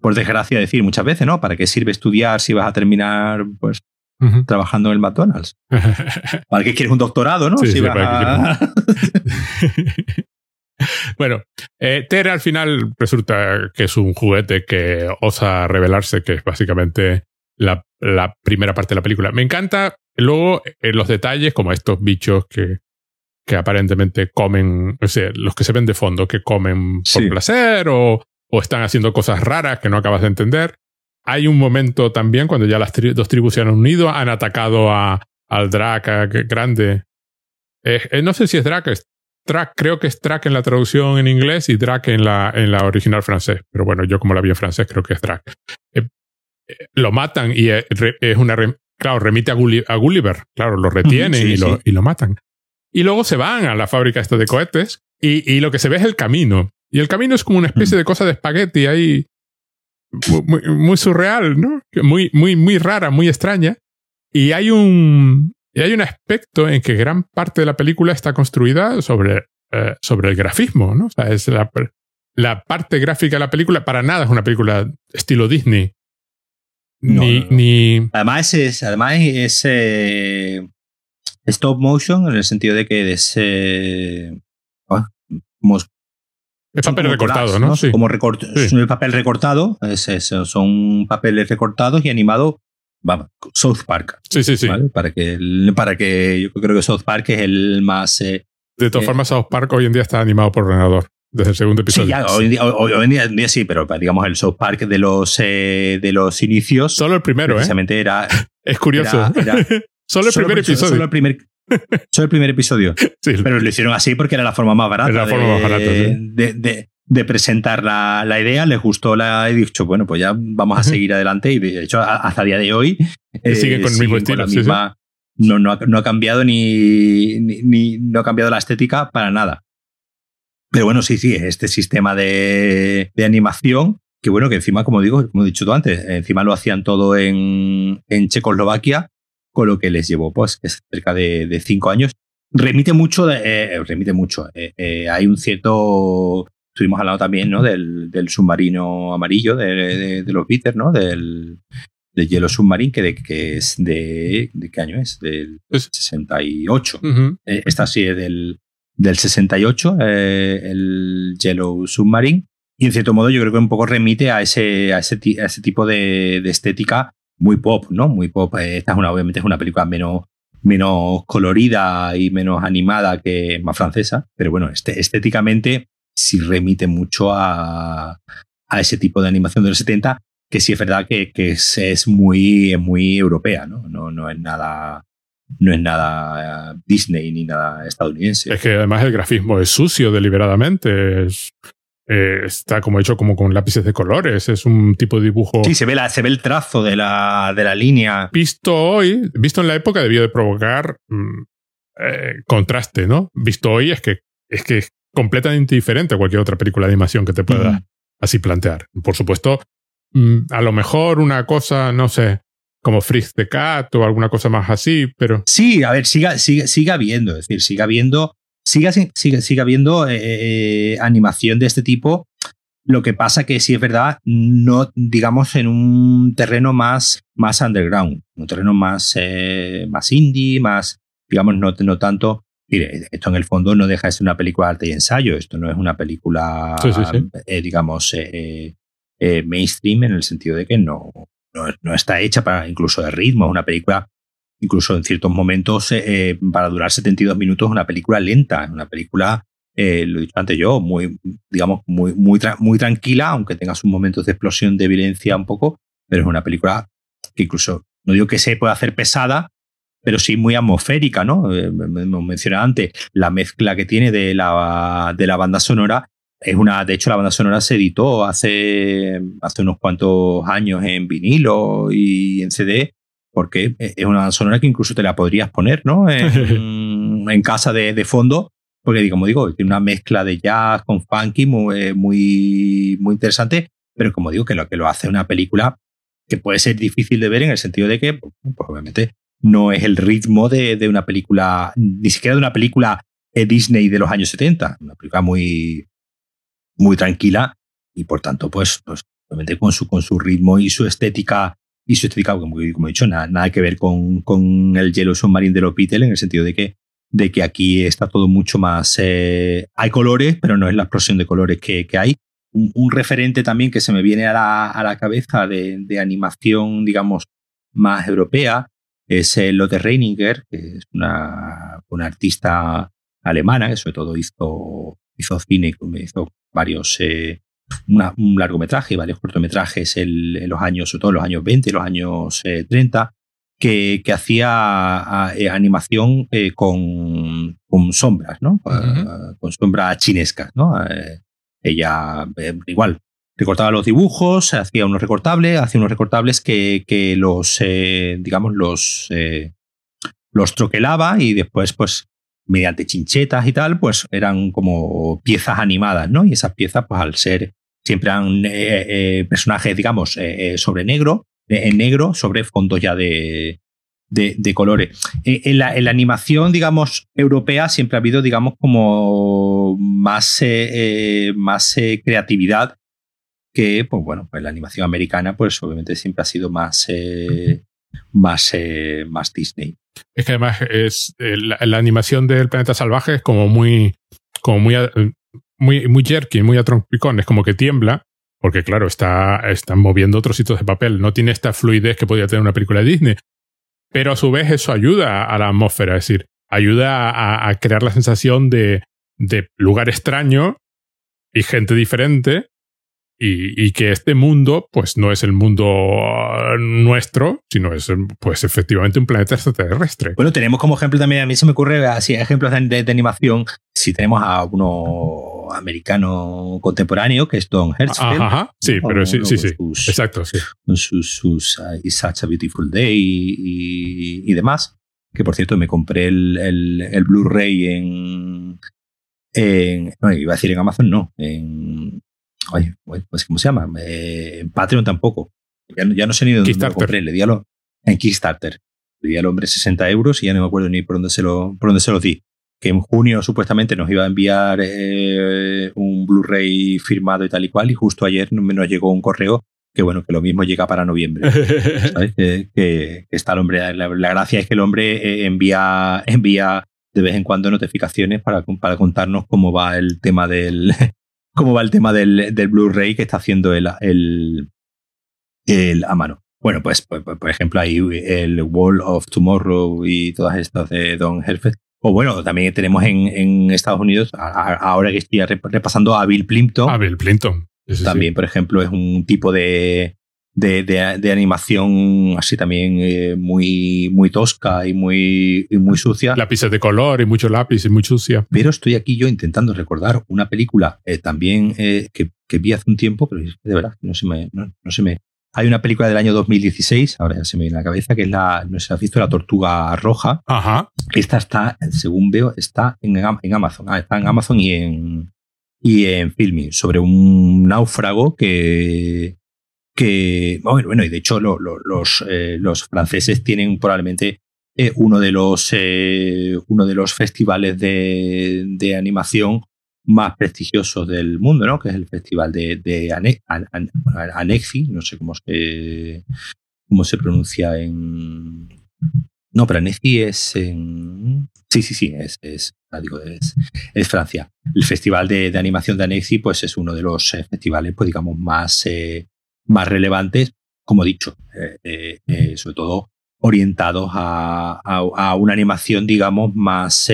por desgracia decir muchas veces, ¿no? ¿Para qué sirve estudiar si vas a terminar pues trabajando en el McDonald's? ¿Para qué quieres un doctorado, no? bueno, eh, Tere al final resulta que es un juguete que osa revelarse, que es básicamente la, primera parte de la película. Me encanta luego en eh, los detalles, como estos bichos que, que aparentemente comen, o sea, los que se ven de fondo, que comen por placer o o están haciendo cosas raras que no acabas de entender. Hay un momento también cuando ya las dos tribus se han unido, han atacado a, al Drac grande. Eh, eh, no sé si es Drac, es Drac, creo que es Drac en la traducción en inglés y Drac en la, en la original francés. Pero bueno, yo como la vi en francés creo que es Drac. Eh, lo matan y es una... Claro, remite a, Gulliver. Claro, lo retienen y, Lo, y lo matan. Y luego se van a la fábrica esto de cohetes y, y, lo que se ve es el camino. Y el camino es como una especie mm. de cosa de espagueti ahí, muy, surreal, ¿no? Muy, muy, muy rara, muy extraña. Y hay un, y hay un aspecto en que gran parte de la película está construida sobre, eh, sobre el grafismo, ¿no? O sea, es la, la parte gráfica de la película para nada es una película estilo Disney. ni, ni. Además es, además es eh, stop motion en el sentido de que es eh, ah, es papel recortado, ¿no? Sí. Como recort sí. papel recortado, es eso, son papeles recortados y animados. Vamos, South Park. Sí, sí, sí. Para, que, para que yo creo que South Park es el más. Eh, de todas eh, formas, South Park hoy en día está animado por ordenador. Desde el segundo episodio. Sí, ya, hoy, en día, día, sí, pero digamos el South Park de los, eh, de los inicios. Solo el primero, precisamente era. Es curioso. solo el primer episodio. Solo el primer, Solo el primer episodio. Pero lo hicieron así porque era la forma más barata, de, presentar la, idea. Les gustó la. He dicho, bueno, pues ya vamos a seguir adelante. Y de hecho, hasta el día de hoy. Eh, con el mismo estilo. no, no, ha, cambiado ni, ni, No ha cambiado la estética para nada. Pero bueno, sí, sí, este sistema de, animación que bueno, que encima, como digo, como he dicho tú antes, encima lo hacían todo en, en Checoslovaquia, con lo que les llevó pues cerca de, cinco años. Remite mucho, eh, remite mucho. Eh, eh, hay un cierto, estuvimos hablando también ¿no? del, submarino amarillo de, los Beatles, ¿no? Del, del Yellow Submarine, que, de, que es de, ¿de qué año es? Del 68. esta sí es del, del 68, el Yellow Submarine. Y en cierto modo yo creo que un poco remite a ese, a ese, a ese tipo de, estética muy pop, ¿no? Muy pop. Eh, esta es una, obviamente es una película menos, menos colorida y menos animada que más francesa, pero bueno, este, estéticamente sí remite mucho a, a ese tipo de animación de los 70 que sí es verdad que, es, muy, muy europea, ¿no? ¿no? No es nada no es nada eh, Disney ni nada estadounidense. Es que además el grafismo es sucio deliberadamente. Eh, está como hecho como con lápices de colores. Es un tipo de dibujo. Sí, se ve, la, se ve el trazo de la, de la línea. Visto hoy, visto en la época, debió de provocar mm, eh, contraste, ¿no? Visto hoy es que es que es completamente diferente a cualquier otra película de animación que te pueda así plantear. Por supuesto, mm, a lo mejor una cosa, no sé, como Freeze the Cat o alguna cosa más así, pero... Sí, a ver, siga, siga, siga habiendo, es decir, siga habiendo, siga, siga, siga habiendo eh, eh, animación de este tipo. Lo que pasa que sí es verdad, no, digamos, en un terreno más, más underground, un terreno más, eh, más indie, más, digamos, no, no tanto. Esto en el fondo no deja de ser una película de arte y ensayo, esto no es una película, digamos, mainstream en el sentido de que no, no, está hecha para incluso de ritmo, es una película, incluso en ciertos momentos, eh, eh, para durar 72 minutos, es una película lenta, es una película, eh, lo he dicho antes yo, muy, digamos, muy, muy, muy tranquila, aunque tenga sus momentos de explosión de violencia un poco, pero es una película que incluso, no digo que se pueda hacer pesada, pero sí muy atmosférica, ¿no? Me mencioné antes la mezcla que tiene de la, de la banda sonora es una, de hecho, la banda sonora se editó hace, hace unos cuantos años en vinilo y en CD, porque es una banda sonora que incluso te la podrías poner, ¿no? En, casa de, fondo, porque, como digo, tiene una mezcla de jazz con funky muy, muy, muy interesante, pero como digo, que lo que lo hace una película que puede ser difícil de ver en el sentido de que, pues, obviamente, no es el ritmo de, de, una película, ni siquiera de una película Disney de los años 70, una película muy, muy tranquila y por tanto, pues, pues obviamente con su, con su ritmo y su estética, y su estética, como, como he dicho, nada, nada que ver con, con el Yellow Submarine de los en el sentido de que, de que aquí está todo mucho más... Eh, hay colores, pero no es la explosión de colores que, que hay. Un, referente también que se me viene a la, a la cabeza de, de, animación, digamos, más europea, es Lotte Reininger, que es una, una artista alemana que sobre todo hizo, hizo cine, hizo varios, eh, un largometraje, varios cortometrajes en, los años, sobre todo en los años 20, los años 30, eh, que, hacía eh, animación con, con, sombras, ¿no? con sombras chinescas, ¿no? ella, igual, recortaba los dibujos, hacía unos recortables, hacía unos recortables que, que los, digamos, los, los troquelaba y después, pues, mediante chinchetas y tal, pues eran como piezas animadas, ¿no? Y esas piezas, pues al ser siempre eran eh, eh, personajes, digamos, eh, sobre negro, en negro, sobre fondos ya de, de, colores. En la, en, la, animación, digamos, europea siempre ha habido, digamos, como más, más creatividad que, pues bueno, pues la animación americana, pues obviamente siempre ha sido más, más, más Disney. Es que además es eh, la, animación del planeta salvaje es como muy, como muy, muy, muy jerky, muy a trompicón, es como que tiembla, porque claro, está, están moviendo otros sitios de papel, no tiene esta fluidez que podría tener una película de Disney. Pero a su vez eso ayuda a la atmósfera, es decir, ayuda a, crear la sensación de, de lugar extraño y gente diferente y, que este mundo, pues no es el mundo uh, nuestro, sino es, pues efectivamente un planeta extraterrestre. Bueno, tenemos como ejemplo también, a mí se me ocurre así ejemplos de, animación, si tenemos a uno americano contemporáneo, que es Don Hertzfeld. Ajá, sí, pero sí, sí, sí, exacto, sí. Sus, sus uh, It's Such a Beautiful Day y, y, demás, que por cierto me compré el, el, el Blu-ray en, en, no, iba a decir en Amazon, no, en, Oye, pues ¿cómo se llama? Eh, en Patreon tampoco. Ya, no sé ni dónde lo compré. Le di a lo, en Kickstarter. Le di al hombre 60 euros y ya no me acuerdo ni por dónde se lo, por dónde se lo di. Que en junio supuestamente nos iba a enviar eh, un Blu-ray firmado y tal y cual. Y justo ayer nos llegó un correo que bueno, que lo mismo llega para noviembre. ¿sabes? Que, está el hombre. La, gracia es que el hombre eh, envía, envía de vez en cuando notificaciones para, para contarnos cómo va el tema del, cómo va el tema del, del Blu-ray que está haciendo el, el, el, a mano. Bueno, pues, pues, pues por, ejemplo, hay el Wall of Tomorrow y todas estas de Don Helfet. O bueno, también tenemos en, en Estados Unidos, ahora que estoy repasando a Bill Plimpton. A Bill Plimpton. también, por ejemplo, es un tipo de, de, animación así también eh, muy, muy tosca y muy, muy sucia. Lápices de color y mucho lápiz y muy sucia. Pero estoy aquí yo intentando recordar una película eh, también eh, que, vi hace un tiempo, pero de verdad no se me, no, se me. Hay una película del año 2016, ahora ya se me viene a la cabeza, que es la, no sé has visto, La Tortuga Roja. Ajá. Esta está, según veo, está en, en Amazon. Ah, está en Amazon y en, y en Filming, sobre un náufrago que, que, bueno, y de hecho los, eh, los franceses tienen probablemente eh, uno, de los, eh, uno de los festivales de, de, animación más prestigiosos del mundo, ¿no? Que es el festival de, de Anexi, no sé cómo se, cómo se pronuncia en... No, pero Anexi es en... Sí, sí, sí, es, es, digo, es, es Francia. El festival de, de, animación de Anexi, pues es uno de los festivales, pues digamos, más más relevantes, como he dicho, eh, eh, eh, sobre todo orientados a, a, una animación, digamos, más,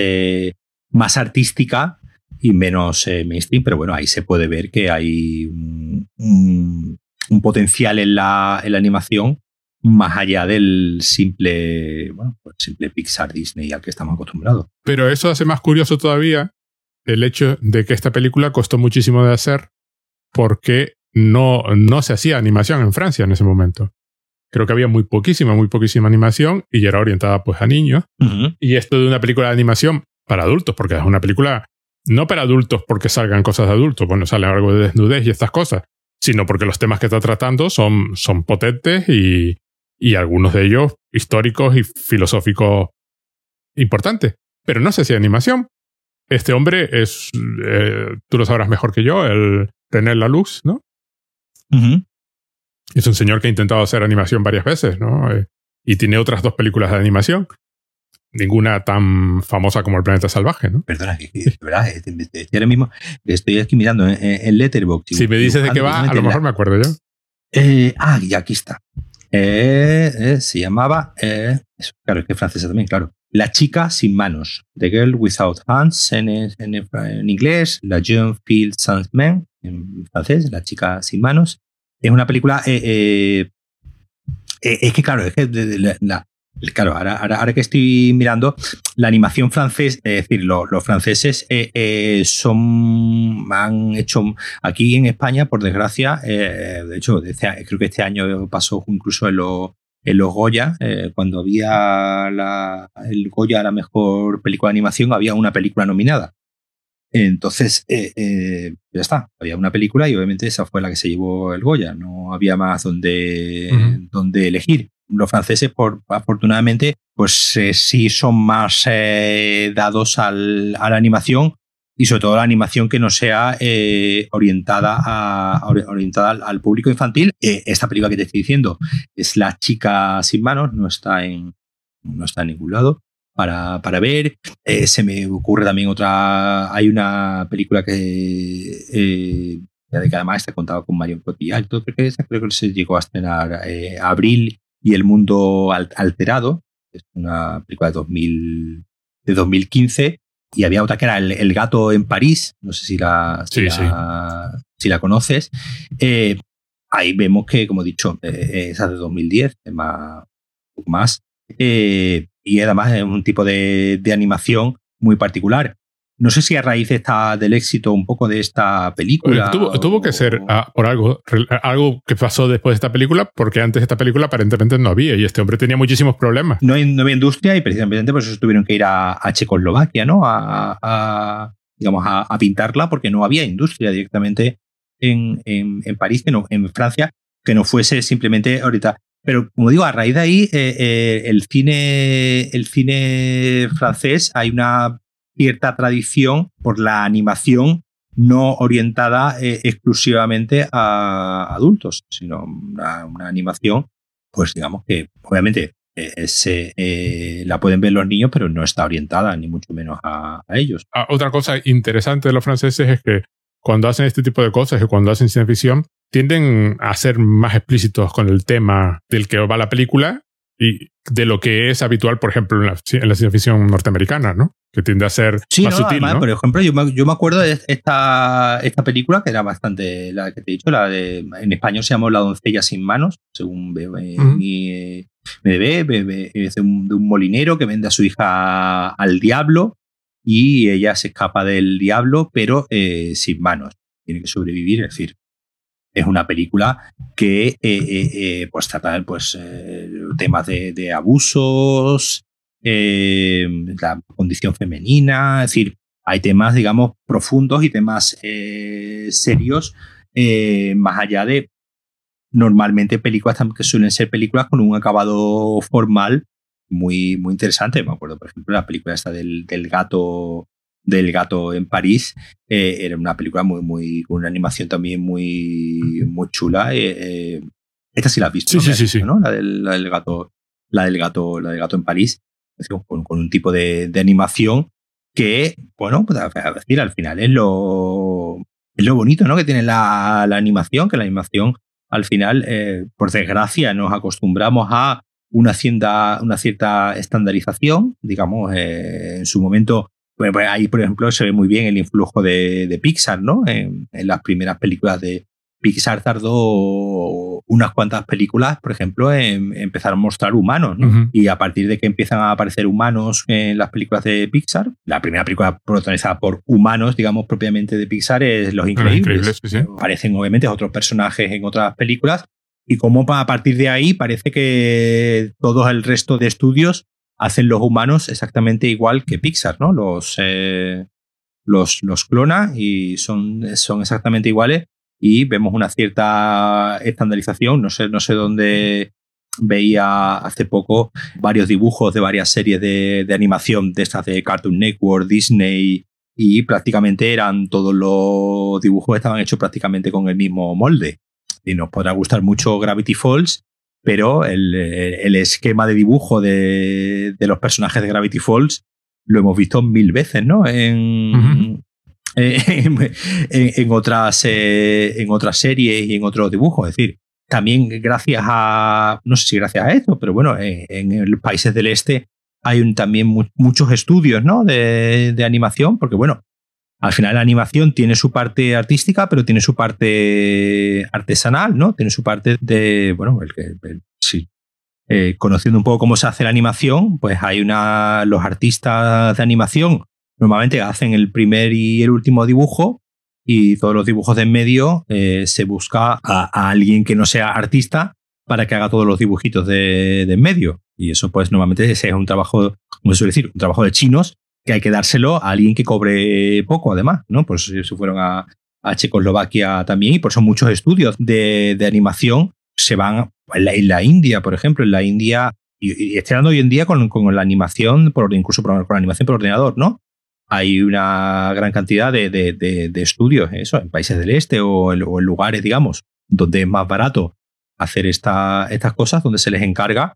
más artística y menos mainstream, pero bueno, ahí se puede ver que hay un, potencial en la, en la, animación más allá del simple, bueno, pues simple Pixar Disney al que estamos acostumbrados. Pero eso hace más curioso todavía el hecho de que esta película costó muchísimo de hacer porque no, no se hacía animación en Francia en ese momento. Creo que había muy poquísima, muy poquísima animación y era orientada pues a niños. Y esto de una película de animación para adultos, porque es una película no para adultos porque salgan cosas de adultos, bueno, sale algo de desnudez y estas cosas, sino porque los temas que está tratando son, son potentes y, y algunos de ellos históricos y filosóficos importantes. Pero no se hacía animación. Este hombre es, eh, tú lo sabrás mejor que yo, el tener la luz, ¿no? Es un señor que ha intentado hacer animación varias veces, ¿no? Eh, y tiene otras dos películas de animación. Ninguna tan famosa como El Planeta Salvaje, ¿no? Perdona, que, verdad, ahora mismo estoy aquí mirando en, Letterboxd. Si me dices de qué va, a lo mejor me acuerdo yo. Eh, ah, y aquí está. Eh, se llamaba, claro, es que es francesa también, claro. La chica sin manos, The Girl Without Hands en, en, inglés, La Jeune Fille Sans Main en francés, La chica sin manos. Es una película. Eh, eh, eh, es que, claro, es que la, claro, ahora, que estoy mirando, la animación francesa, es decir, los franceses son, han hecho aquí en España, por desgracia, de hecho, este creo que este año pasó incluso en los en los Goya, cuando había el Goya la mejor película de animación, había una película nominada. Entonces, eh, eh, ya está, había una película y obviamente esa fue la que se llevó el Goya, no había más donde, donde elegir. Los franceses, por, afortunadamente, pues eh, sí son más dados al, a la animación y sobre todo la animación que no sea orientada, a, orientada al, público infantil. esta película que te estoy diciendo es La chica sin manos, no está en, no está en ningún lado para, para ver. Eh, se me ocurre también otra. Hay una película que. Eh, de que además está contado con Marion Cotillard. Creo que esa creo que se llegó a estrenar eh, Abril y El Mundo Alterado. Es una película de, 2000, de 2015. Y había otra que era El, Gato en París. No sé si la, si, la, si la conoces. Eh, ahí vemos que, como he dicho, esa de 2010, es más, más. Eh, y además es un tipo de, animación muy particular. No sé si a raíz está del éxito un poco de esta película. Tuvo, que ser ah, por algo, algo que pasó después de esta película, porque antes de esta película aparentemente no había y este hombre tenía muchísimos problemas. No, hay, no había industria y precisamente por eso tuvieron que ir a, Checoslovaquia, ¿no? A, digamos, a, pintarla porque no había industria directamente en, en, en París, que no, en Francia, que no fuese simplemente ahorita pero como digo, a raíz de ahí, eh, eh, el, cine, el cine francés hay una cierta tradición por la animación no orientada eh, exclusivamente a adultos, sino una, animación, pues digamos que obviamente la pueden ver los niños, pero no está orientada ni mucho menos a, ellos. Ah, otra cosa interesante de los franceses es que cuando hacen este tipo de cosas y cuando hacen ciencia ficción, tienden a ser más explícitos con el tema del que va la película y de lo que es habitual, por ejemplo, en la, en la ciencia ficción norteamericana, ¿no? Que tiende a ser más sutil, ¿no? Por ejemplo, yo me, yo me, acuerdo de esta, esta película, que era bastante, la que te he dicho, la de, en español se llamó La doncella sin manos, según veo en mi MDB, es de un, de un molinero que vende a su hija al diablo y ella se escapa del diablo, pero eh, sin manos. Tiene que sobrevivir, es decir, es una película que eh, eh, pues trata pues, temas de, abusos, la condición femenina, es decir, hay temas, digamos, profundos y temas serios, más allá de normalmente películas que suelen ser películas con un acabado formal muy, muy interesante. Me acuerdo, por ejemplo, la película esta del gato del gato en París eh, era una película muy muy con una animación también muy muy chula eh, eh, esta sí la has visto sí, sí, sí, ¿no? La, del, la, del, gato la del gato la del gato en París con, con un tipo de, de, animación que bueno pues, a decir al final es lo es lo bonito no que tiene la, la animación que la animación al final por desgracia nos acostumbramos a una, una cierta estandarización, digamos, eh, en su momento, pues, pues, ahí por ejemplo se ve muy bien el influjo de, de Pixar, ¿no? En, en, las primeras películas de Pixar tardó unas cuantas películas, por ejemplo, en, empezar a mostrar humanos, ¿no? Uh -huh. Y a partir de que empiezan a aparecer humanos en las películas de Pixar, la primera película protagonizada por humanos, digamos, propiamente de Pixar es Los Increíbles. Los Increíbles sí. Aparecen obviamente otros personajes en otras películas, y como a partir de ahí parece que todo el resto de estudios hacen los humanos exactamente igual que Pixar, ¿no? Los, eh, los, los clona y son, son exactamente iguales y vemos una cierta estandarización. No sé, no sé dónde veía hace poco varios dibujos de varias series de, animación de estas de Cartoon Network, Disney y prácticamente eran todos los dibujos estaban hechos prácticamente con el mismo molde y nos podrá gustar mucho Gravity Falls, pero el, el esquema de dibujo de, de, los personajes de Gravity Falls lo hemos visto mil veces, ¿no? En, uh -huh. en, en, en, otras, eh, en otras series y en otros dibujos. Es decir, también gracias a, no sé si gracias a esto, pero bueno, en, países del este hay un, también mu muchos estudios ¿no? de, de animación, porque bueno, al final la animación tiene su parte artística, pero tiene su parte artesanal, ¿no? Tiene su parte de, bueno, el que, sí. Eh, conociendo un poco cómo se hace la animación, pues hay una, los artistas de animación normalmente hacen el primer y el último dibujo y todos los dibujos de en medio eh, se busca a, alguien que no sea artista para que haga todos los dibujitos de, en medio. Y eso pues normalmente es un trabajo, como se suele decir, un trabajo de chinos que hay que dárselo a alguien que cobre poco, además, ¿no? Pues se fueron a, a Checoslovaquia también y por eso muchos estudios de, de animación se van en la, en la, India, por ejemplo, en la India, y, y hoy en día con, la animación, por, incluso con, con, la animación por ordenador, ¿no? Hay una gran cantidad de, de, estudios, eso, en países del este o en, lugares, digamos, donde es más barato hacer esta, estas cosas, donde se les encarga,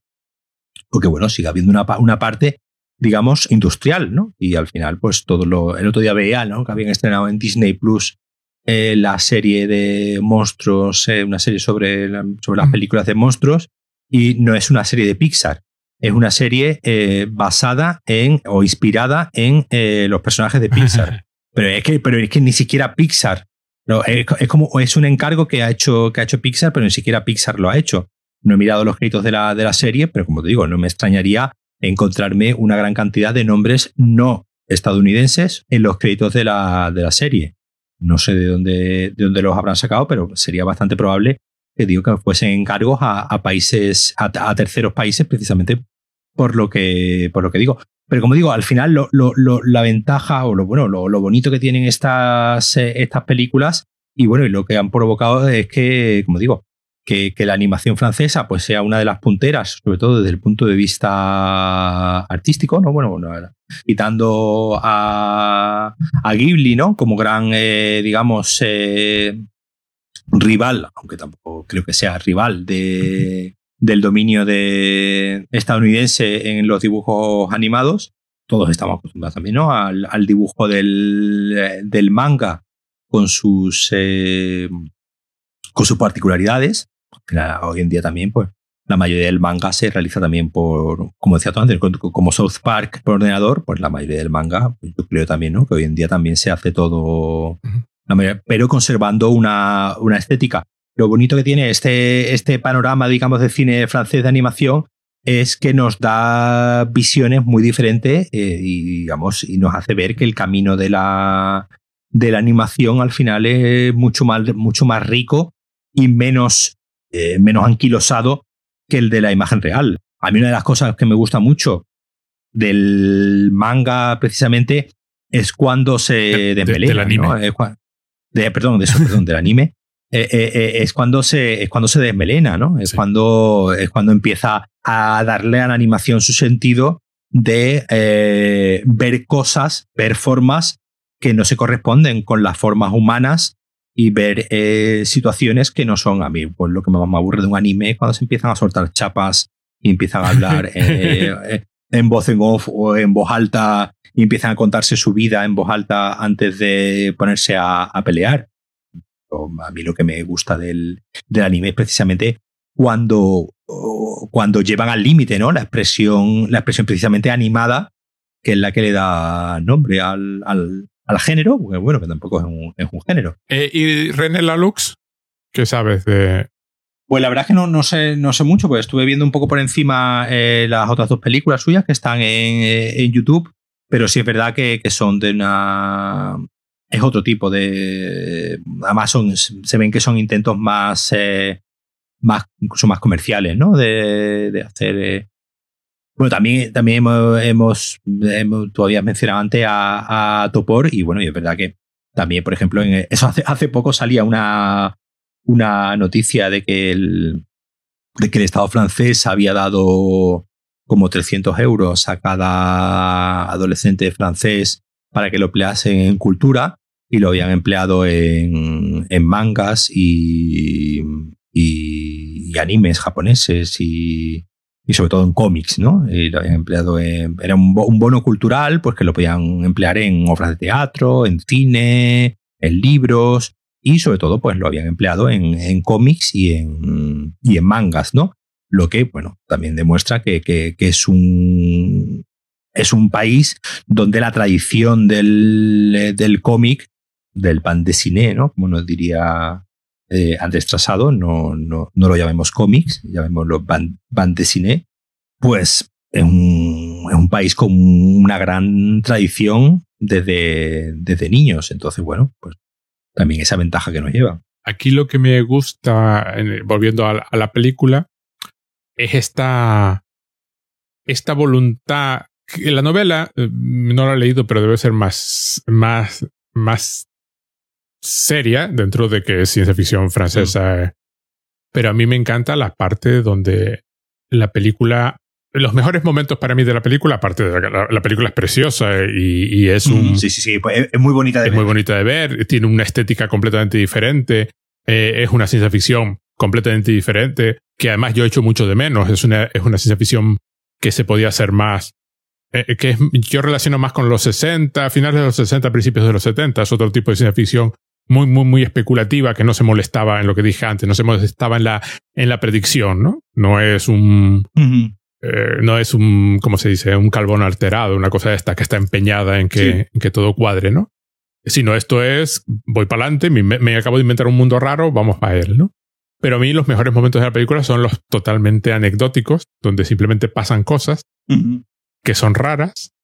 porque bueno, sigue habiendo una parte digamos, industrial, ¿no? Y al final, pues todo lo. El otro día veía, ¿no? Que habían estrenado en Disney Plus eh, la serie de monstruos, eh, una serie sobre, la, sobre las películas de monstruos, y no es una serie de Pixar. Es una serie eh, basada en o inspirada en eh, los personajes de Pixar. pero, es que, pero es que ni siquiera Pixar. No, es, es, como es un encargo que ha, hecho, que ha hecho Pixar, pero ni siquiera Pixar lo ha hecho. No he mirado los créditos de la, de la serie, pero como te digo, no me extrañaría encontrarme una gran cantidad de nombres no estadounidenses en los créditos de la, de la serie. No sé de dónde, de dónde los habrán sacado, pero sería bastante probable que digo que fuesen encargos a, países, a, terceros países, precisamente por lo que, por lo que digo. Pero como digo, al final lo, lo, lo, la ventaja o lo bueno, lo, bonito que tienen estas, estas películas y bueno, y lo que han provocado es que, como digo, que, la animación francesa pues sea una de las punteras, sobre todo desde el punto de vista artístico, ¿no? Bueno, quitando a, a, Ghibli, ¿no? Como gran, eh, digamos, eh, rival, aunque tampoco creo que sea rival de, del dominio de estadounidense en los dibujos animados. Todos estamos acostumbrados también, ¿no? Al, al dibujo del, del, manga con sus, eh, con sus particularidades hoy en día también, pues, la mayoría del manga se realiza también por, como decía antes, como South Park por ordenador, pues la mayoría del manga, pues yo creo también, ¿no? Que hoy en día también se hace todo, pero conservando una, una, estética. Lo bonito que tiene este, este panorama, digamos, de cine francés de animación es que nos da visiones muy diferentes eh, y, digamos, y nos hace ver que el camino de la, de la animación al final es mucho más, mucho más rico y menos, eh, menos anquilosado que el de la imagen real. A mí una de las cosas que me gusta mucho del manga precisamente es cuando se desmelena. anime. perdón, de eso, perdón, del anime. Eh, eh, eh, es cuando se es cuando se desmelena, ¿no? Es cuando es cuando empieza a darle a la animación su sentido de ver cosas, ver formas que no se corresponden con las formas humanas y ver situaciones que no son a mí. Pues lo que más me aburre de un anime es cuando se empiezan a soltar chapas y empiezan a hablar en voz en off o en voz alta y empiezan a contarse su vida en voz alta antes de ponerse a pelear a mí lo que me gusta del, anime es precisamente cuando, cuando llevan al límite, ¿no? La expresión, la expresión precisamente animada, que es la que le da nombre al, al, género, bueno, que tampoco es un, es un género. Eh, ¿Y René Lalux? ¿Qué sabes de...? Pues la verdad es que no, no, sé, no sé mucho, pues estuve viendo un poco por encima eh, las otras dos películas suyas que están en, en YouTube, pero sí es verdad que, que son de una, es otro tipo de. Además, se ven que son intentos más, eh, más incluso más comerciales, ¿no? De, de hacer. Bueno, también, también hemos, hemos, tú habías mencionado antes a, Topor, y bueno, y es verdad que también, por ejemplo, en eso hace, hace poco salía una, una noticia de que el, de que el Estado francés había dado como 300 euros a cada adolescente francés para que lo empleasen en cultura y lo habían empleado en, mangas y, y, animes japoneses y, sobre todo en cómics, ¿no? Y lo habían empleado en, era un, bono cultural, pues que lo podían emplear en obras de teatro, en cine, en libros y sobre todo pues lo habían empleado en, cómics y en, y en mangas, ¿no? Lo que, bueno, también demuestra que, que es un es un país donde la tradición del, del cómic, del pan de cine, ¿no? Como nos diría eh, Andrés Trasado, no, no, no, lo llamemos cómics, llamémoslo ban, de cine, pues es un, un, país con una gran tradición desde, desde niños. Entonces, bueno, pues también esa ventaja que nos lleva. Aquí lo que me gusta, volviendo a la película, es esta, esta voluntad la novela eh, no la he leído, pero debe ser más, más, más seria dentro de que es ciencia ficción francesa. Pero a mí me encanta la parte donde la película los mejores momentos para mí de la película, aparte de la, la, película es preciosa y, es un... Sí, sí, sí, pues es, muy bonita de ver. Es muy bonita de ver, tiene una estética completamente diferente, eh, es una ciencia ficción completamente diferente, que además yo he hecho mucho de menos, es una, es una ciencia ficción que se podía hacer más eh, que yo relaciono más con los 60, finales de los 60, principios de los 70, es otro tipo de ciencia ficción muy, muy, muy especulativa que no se molestaba en lo que dije antes, no se molestaba en la, en la predicción, ¿no? No es un, eh, no es un, ¿cómo se dice? Un carbón alterado, una cosa de esta que está empeñada en que, en que todo cuadre, ¿no? Sino esto es, voy para adelante, me, acabo de inventar un mundo raro, vamos para él, ¿no? Pero a mí los mejores momentos de la película son los totalmente anecdóticos, donde simplemente pasan cosas que son raras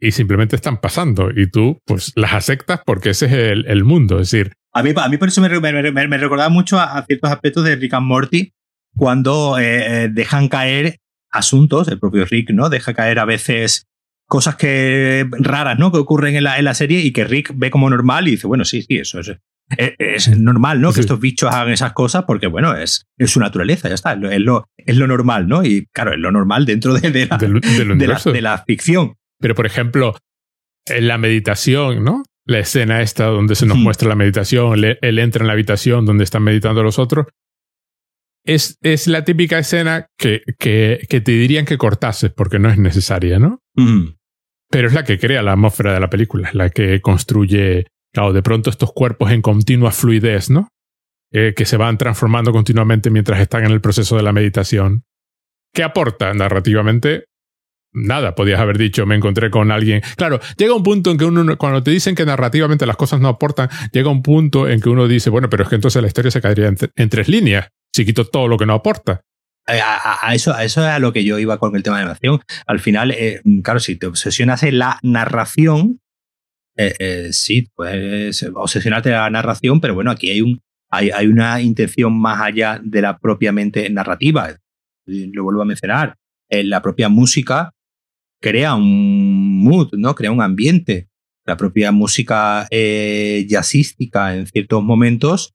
y simplemente están pasando y tú pues las aceptas porque ese es el, mundo. Es decir, a mí, a mí por eso me, me, recordaba mucho a, ciertos aspectos de Rick and Morty cuando eh, eh, dejan caer asuntos, el propio Rick, ¿no? Deja caer a veces cosas que raras, ¿no? Que ocurren en la, en la serie y que Rick ve como normal y dice, bueno, sí, sí, eso es, es, normal, ¿no? Que estos bichos hagan esas cosas porque, bueno, es, es su naturaleza, ya está, es lo, es lo normal, ¿no? Y claro, es lo normal dentro de, la, de, la, ficción. Pero, por ejemplo, en la meditación, ¿no? La escena esta donde se nos muestra la meditación, él, entra en la habitación donde están meditando los otros, es, es la típica escena que, que, que, te dirían que cortases porque no es necesaria, ¿no? Pero es la que crea la atmósfera de la película, es la que construye Claro, de pronto estos cuerpos en continua fluidez, ¿no? Eh, que se van transformando continuamente mientras están en el proceso de la meditación. ¿Qué aporta narrativamente? Nada, podías haber dicho, me encontré con alguien. Claro, llega un punto en que uno, cuando te dicen que narrativamente las cosas no aportan, llega un punto en que uno dice, bueno, pero es que entonces la historia se caería en, tres líneas, si quito todo lo que no aporta. Eh, a, eso, eso es a lo que yo iba con el tema de narración. Al final, eh, claro, si te obsesionas en la narración, eh, sí, puedes obsesionarte en la narración, pero bueno, aquí hay, un, hay, hay una intención más allá de la propiamente narrativa. Lo vuelvo a mencionar. la propia música crea un mood, ¿no? Crea un ambiente. La propia música eh, jazzística en ciertos momentos,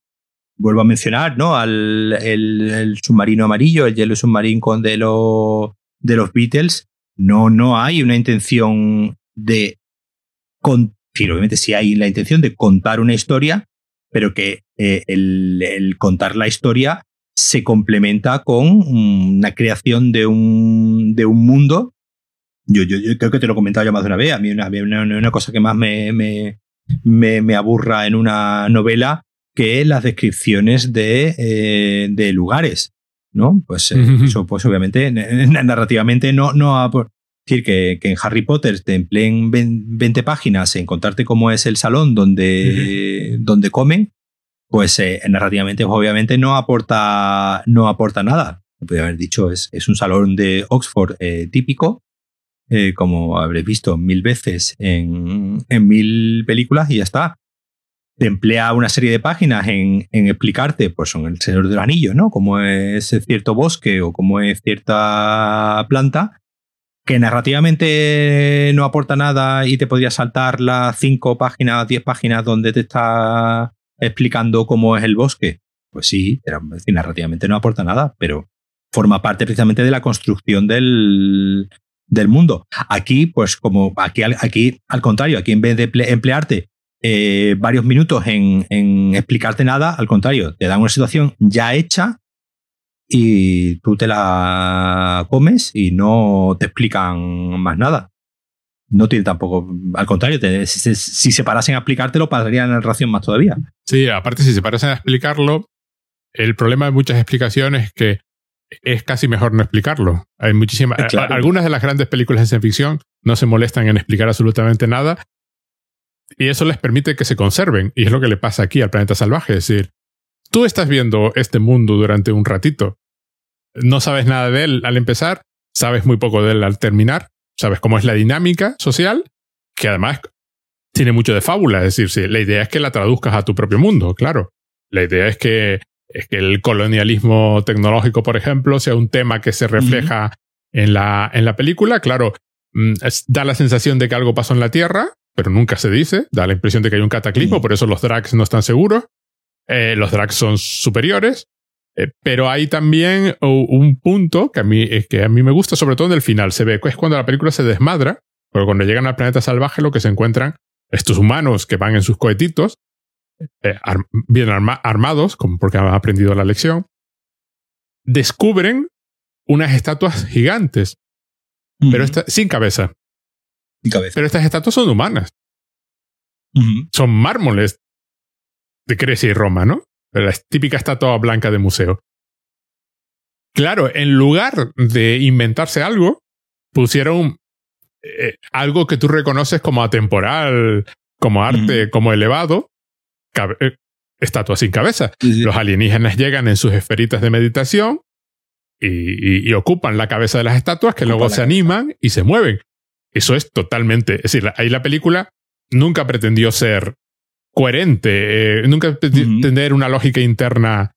vuelvo a mencionar, ¿no? Al el, submarino amarillo, el Yellow Submarine con de, los de los Beatles, no, no hay una intención de con, obviamente sí hay la intención de contar una historia, pero que eh, el, el, contar la historia se complementa con una creación de un, de un mundo yo, yo, creo que te lo he comentado ya más de una vez. A mí una, una, cosa que más me, me, me, aburra en una novela que las descripciones de, eh, de lugares. ¿no? Pues eh, eso, pues obviamente, narrativamente no, no decir que, que, en Harry Potter te empleen 20 páginas en contarte cómo es el salón donde, donde comen, pues eh, narrativamente, pues, obviamente, no aporta, no aporta nada. Podría haber dicho, es, es un salón de Oxford típico, eh, como habréis visto mil veces en, mil películas y ya está. Te emplea una serie de páginas en, explicarte, pues son el Señor del Anillo, ¿no? Cómo es cierto bosque o cómo es cierta planta, que narrativamente no aporta nada y te podría saltar las cinco páginas, diez páginas donde te está explicando cómo es el bosque. Pues sí, narrativamente no aporta nada, pero forma parte precisamente de la construcción del, del mundo. Aquí, pues como aquí, aquí al contrario, aquí en vez de emplearte eh, varios minutos en, explicarte nada, al contrario, te dan una situación ya hecha y tú te la comes y no te explican más nada. No tiene tampoco, al contrario, si, se parasen a explicártelo, pasaría la narración más todavía. Sí, aparte, si se parasen a explicarlo, el problema de muchas explicaciones es que es casi mejor no explicarlo. Hay muchísimas. Algunas de las grandes películas de ciencia ficción no se molestan en explicar absolutamente nada. Y eso les permite que se conserven. Y es lo que le pasa aquí al planeta salvaje. Es decir, tú estás viendo este mundo durante un ratito. No sabes nada de él al empezar, sabes muy poco de él al terminar, sabes cómo es la dinámica social, que además tiene mucho de fábula. Es decir, la idea es que la traduzcas a tu propio mundo, claro. La idea es que es que el colonialismo tecnológico, por ejemplo, sea un tema que se refleja en, la, en la película. Claro, mm, da la sensación de que algo pasó en la Tierra, pero nunca se dice. Da la impresión de que hay un cataclismo, por eso los drags no están seguros. Eh, los drags son superiores. Eh, pero hay también un punto que a, mí, que a mí me gusta, sobre todo en el final. Se ve que es cuando la película se desmadra, porque cuando llegan al planeta salvaje lo que se encuentran estos humanos que van en sus cohetitos eh, bien armados, como porque han aprendido la lección, descubren unas estatuas gigantes, pero sin cabeza. Pero estas estatuas son humanas. Son mármoles de Grecia y Roma, ¿no? La típica estatua blanca de museo. Claro, en lugar de inventarse algo, pusieron eh, algo que tú reconoces como atemporal, como arte, como elevado, estatua sin cabeza. Los alienígenas llegan en sus esferitas de meditación y, ocupan la cabeza de las estatuas que luego se animan y se mueven. Eso es totalmente. Es decir, ahí la película nunca pretendió ser coherente, eh, nunca pretendió tener una lógica interna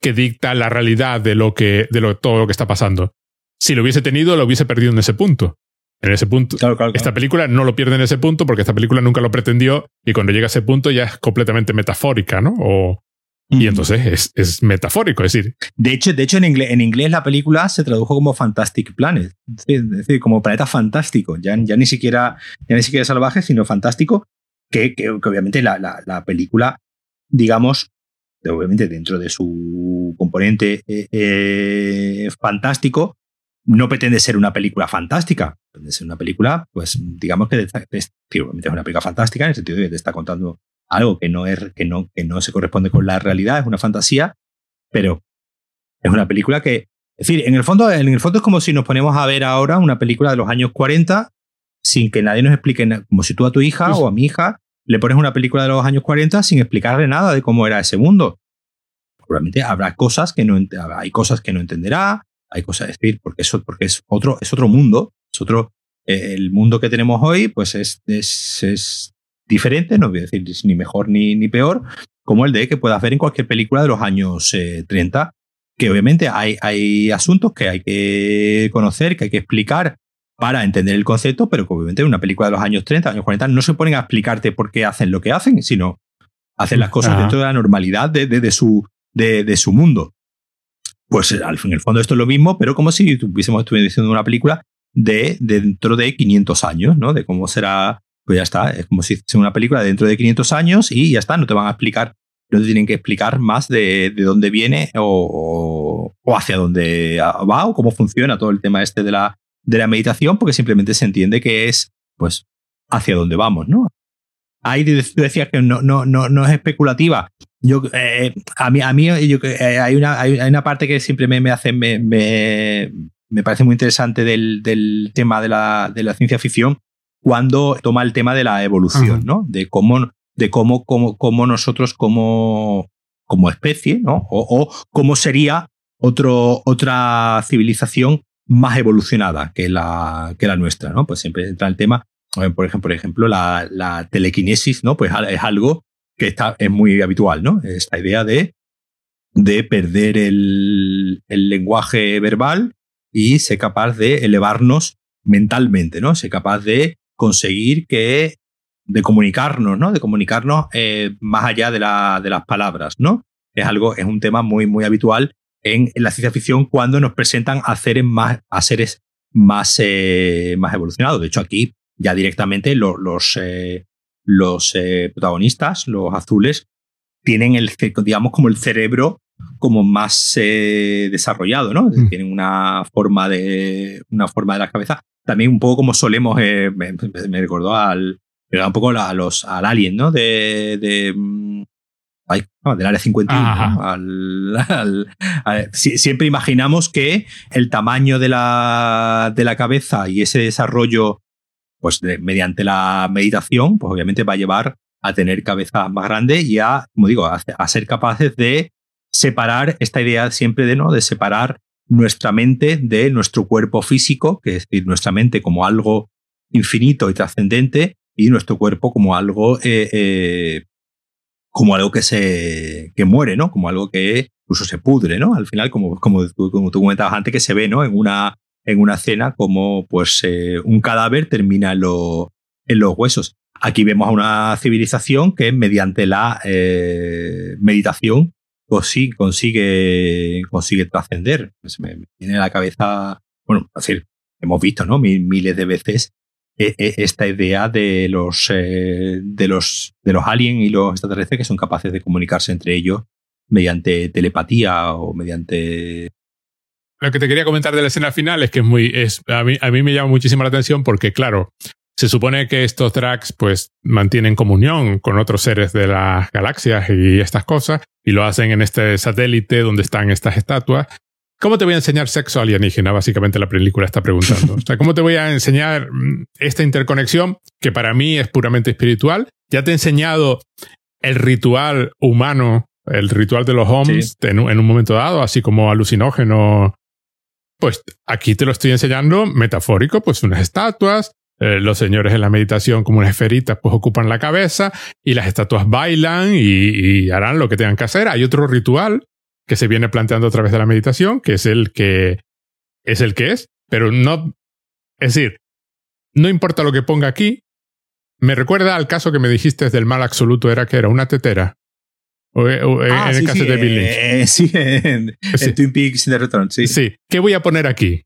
que dicta la realidad de lo que, de lo, todo lo que está pasando. Si lo hubiese tenido, lo hubiese perdido en ese punto en ese punto. Esta película no lo pierde en ese punto porque esta película nunca lo pretendió y cuando llega a ese punto ya es completamente metafórica, ¿no? O, y entonces es, es, metafórico, es decir. De hecho, de hecho en, inglés, en inglés la película se tradujo como Fantastic Planet, es decir, como planeta fantástico, ya, ya, ni siquiera, ya ni siquiera salvaje, sino fantástico, que, que, obviamente la, la, la, película, digamos, obviamente dentro de su componente eh, eh, fantástico, no pretende ser una película fantástica, pretende ser una película, pues digamos que es, es una película fantástica en el sentido de que te está contando algo que no, es, que, no, que no se corresponde con la realidad, es una fantasía, pero es una película que Es decir, en el, fondo, en el fondo es como si nos ponemos a ver ahora una película de los años 40 sin que nadie nos explique. Como si tú a tu hija o a mi hija le pones una película de los años 40 sin explicarle nada de cómo era ese mundo. Probablemente habrá cosas que no hay cosas que no entenderá, hay cosas, es decir, porque eso porque es otro es otro mundo, es otro eh, el mundo que tenemos hoy pues es, es, diferente, no voy a decir ni mejor ni, ni peor, como el de que puedas ver en cualquier película de los años 30, eh, que obviamente hay, hay asuntos que hay que conocer, que hay que explicar para entender el concepto, pero que obviamente en una película de los años 30, años 40, no se ponen a explicarte por qué hacen lo que hacen, sino hacen las cosas dentro de la normalidad de, de, su, de, su mundo. Pues al fin, en el fondo esto es lo mismo, pero como si tuviésemos estuviera diciendo una película de, dentro de 500 años, ¿no? De cómo será, pues ya está, es como si fuese una película dentro de 500 años y ya está, no te van a explicar, no te tienen que explicar más de, de dónde viene o, o, hacia dónde va o cómo funciona todo el tema este de la, de la meditación, porque simplemente se entiende que es, pues, hacia dónde vamos, ¿no? Ahí tú decías que no, no, no, no es especulativa. Yo, eh, a mí, a mí yo, eh, hay, una, hay, una parte que siempre me, me hace, me, me, me, parece muy interesante del, del tema de la, de la, ciencia ficción, cuando toma el tema de la evolución, ¿no? De cómo, de cómo, cómo, cómo nosotros como, como especie, ¿no? O, o, cómo sería otro, otra civilización más evolucionada que la, que la nuestra, ¿no? Pues siempre entra el tema, por ejemplo, por ejemplo la, la telequinesis, ¿no? Pues es algo que está, es muy habitual, ¿no? Esta idea de, de perder el, el lenguaje verbal y ser capaz de elevarnos mentalmente, ¿no? Ser capaz de conseguir que de comunicarnos, ¿no? De comunicarnos eh, más allá de, la, de las palabras, ¿no? Es algo, es un tema muy, muy habitual en, la ciencia ficción cuando nos presentan a seres más, a seres más, eh, más evolucionados. De hecho, aquí ya directamente los, los, eh, los eh, protagonistas, los azules, tienen el, digamos, como el cerebro como más desarrollado, ¿no? Mm. Tienen una forma de una forma de la cabeza. También un poco como solemos, me, me, recordó al, un poco a los, al alien, ¿no? De, de mm, del área 51. siempre imaginamos que el tamaño de la, de la cabeza y ese desarrollo, pues mediante la meditación, pues obviamente va a llevar a tener cabeza más grande y a, como digo, a, ser capaces de separar esta idea siempre de, ¿no? de separar nuestra mente de nuestro cuerpo físico, que es decir, nuestra mente como algo infinito y trascendente y nuestro cuerpo como algo eh, eh, como algo que se que muere, ¿no? Como algo que incluso se pudre, ¿no? Al final, como, como, como tú comentabas antes, que se ve, ¿no? En una, en una escena como pues eh, un cadáver termina en, en, los huesos. Aquí vemos a una civilización que mediante la eh, meditación consigue, consigue, consigue trascender. Pues me, viene a la cabeza, bueno, es decir, hemos visto, ¿no? Miles de veces e, e, esta idea de los, eh, de los, de los aliens y los extraterrestres que son capaces de comunicarse entre ellos mediante telepatía o mediante... Lo que te quería comentar de la escena final es que es muy, es, a, mí, a mí me llama muchísimo la atención porque, claro, se supone que estos tracks pues mantienen comunión con otros seres de las galaxias y estas cosas y lo hacen en este satélite donde están estas estatuas ¿Cómo te voy a enseñar sexo alienígena? Básicamente la película está preguntando. O sea, ¿cómo te voy a enseñar mm, esta interconexión que para mí es puramente espiritual? Ya te he enseñado el ritual humano, el ritual de los homes en, un momento dado, así como alucinógeno. Pues aquí te lo estoy enseñando metafórico, pues unas estatuas, eh, los señores en la meditación como unas esferitas pues ocupan la cabeza y las estatuas bailan y, harán lo que tengan que hacer. Hay otro ritual que se viene planteando a través de la meditación, que es el que es el que es, pero no, es decir, no importa lo que ponga aquí, me recuerda al caso que me dijiste del mal absoluto, era que era una tetera. O, ah, en el caso de Bill Lynch. Eh, sí, en, Twin Peaks The Return, sí. Sí. ¿Qué voy a poner aquí?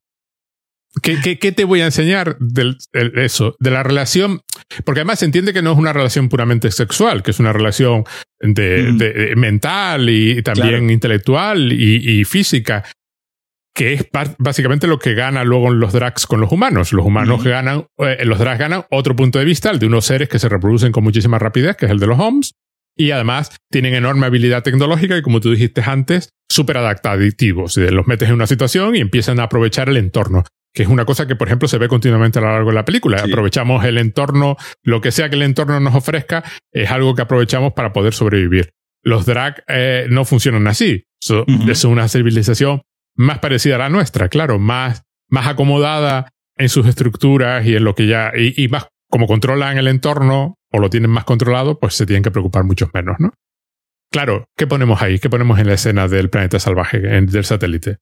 ¿Qué, qué, te voy a enseñar de eso? De la relación. Porque además se entiende que no es una relación puramente sexual, que es una relación de, mental y también intelectual y, física, que es básicamente lo que gana luego los drags con los humanos. Los humanos ganan, eh, los drags ganan otro punto de vista, el de unos seres que se reproducen con muchísima rapidez, que es el de los homes, y además tienen enorme habilidad tecnológica y como tú dijiste antes, súper adaptativos. Los metes en una situación y empiezan a aprovechar el entorno que es una cosa que, por ejemplo, se ve continuamente a lo largo de la película. Aprovechamos el entorno, lo que sea que el entorno nos ofrezca, es algo que aprovechamos para poder sobrevivir. Los drag eh, no funcionan así. Es una civilización más parecida a la nuestra, claro, más, más acomodada en sus estructuras y en lo que ya, y, y más como controlan el entorno o lo tienen más controlado, pues se tienen que preocupar mucho menos, ¿no? Claro, ¿qué ponemos ahí? ¿Qué ponemos en la escena del planeta salvaje, del satélite?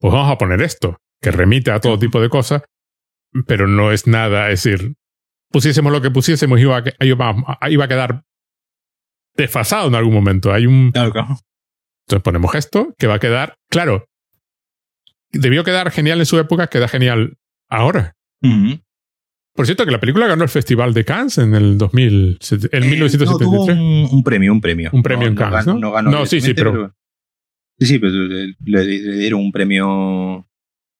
Pues vamos a poner esto que remite a todo tipo de cosas, pero no es nada, es decir, pusiésemos lo que pusiésemos, iba a, iba, iba a quedar desfasado en algún momento. Hay un. Entonces ponemos esto, que va a quedar. Claro, debió quedar genial en su época, queda genial ahora. Por cierto, que la película ganó el Festival de Cannes en el 2000, en 1973. Eh, un, premio, un premio. Un premio en Cannes, ¿no? No, ganó no sí, sí, pero. Sí, sí, pero le, dieron un premio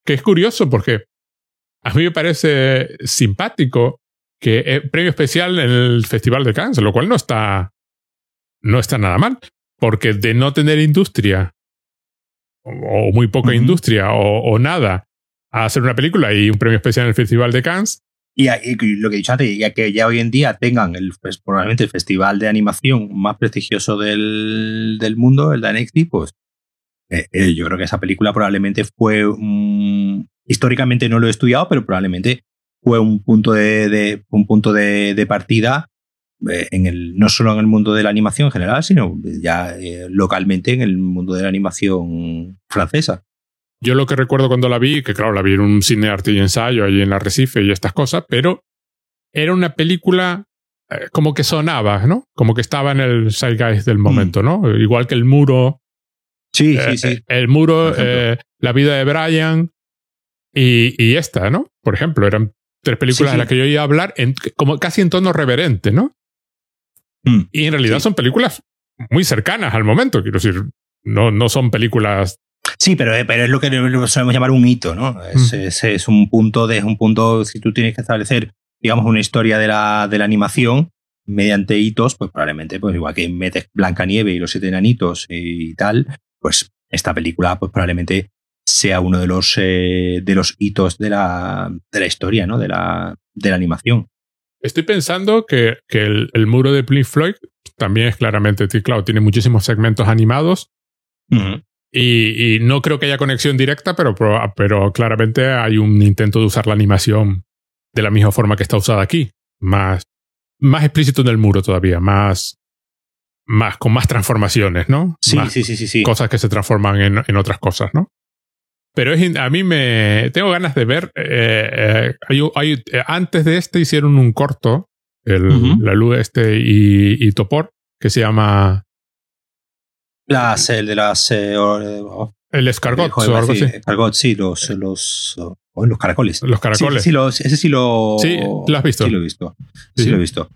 que es curioso porque a mí me parece simpático que es premio especial en el Festival de Cannes, lo cual no está, no está nada mal, porque de no tener industria, o, muy poca industria, o, nada, a hacer una película y un premio especial en el Festival de Cannes. Y, lo que he dicho antes, ya que ya hoy en día tengan el, pues, probablemente el festival de animación más prestigioso del, del mundo, el de Anexi, pues eh, eh, yo creo que esa película probablemente fue históricamente no lo he estudiado, pero probablemente fue un punto de, un punto de, partida eh, en el, no solo en el mundo de la animación en general, sino ya localmente en el mundo de la animación francesa. Yo lo que recuerdo cuando la vi, que claro, la vi en un cine arte y ensayo ahí en la Recife y estas cosas, pero era una película como que sonaba, ¿no? Como que estaba en el zeitgeist del momento, mm. ¿no? Igual que el muro Sí, sí, eh, sí. Eh, el muro, eh, la vida de Brian y, esta, ¿no? Por ejemplo, eran tres películas de las que yo iba a hablar en, como casi en tono reverente, ¿no? Mm, y en realidad son películas muy cercanas al momento, quiero decir, no, no son películas Sí, pero, pero es lo que solemos llamar un hito, ¿no? Es, mm. es, un punto de, es un punto, si tú tienes que establecer, digamos, una historia de la, de la animación mediante hitos, pues probablemente, pues igual que metes Nieve y los siete enanitos y tal, pues esta película pues probablemente sea uno de los, eh, de los hitos de la, de la historia, ¿no? De la, de la animación. Estoy pensando que, que el, muro de Pink Floyd también es claramente, claro, tiene muchísimos segmentos animados. Y, y, no creo que haya conexión directa, pero, pero claramente hay un intento de usar la animación de la misma forma que está usada aquí. Más, más explícito en el muro todavía, más, más, con más transformaciones, ¿no? Sí, sí, sí, sí, Cosas que se transforman en, en otras cosas, ¿no? Pero es, a mí me tengo ganas de ver. Eh, eh, hay, eh, antes de este hicieron un corto, el, la luz este y, Topor, que se llama. Las, el de las. Oh, el escargot o algo así. Escargot, sí, los, los, oh, los caracoles. Los caracoles. Sí, ese sí lo. Sí, lo has visto. Sí, lo he visto. Sí, lo he visto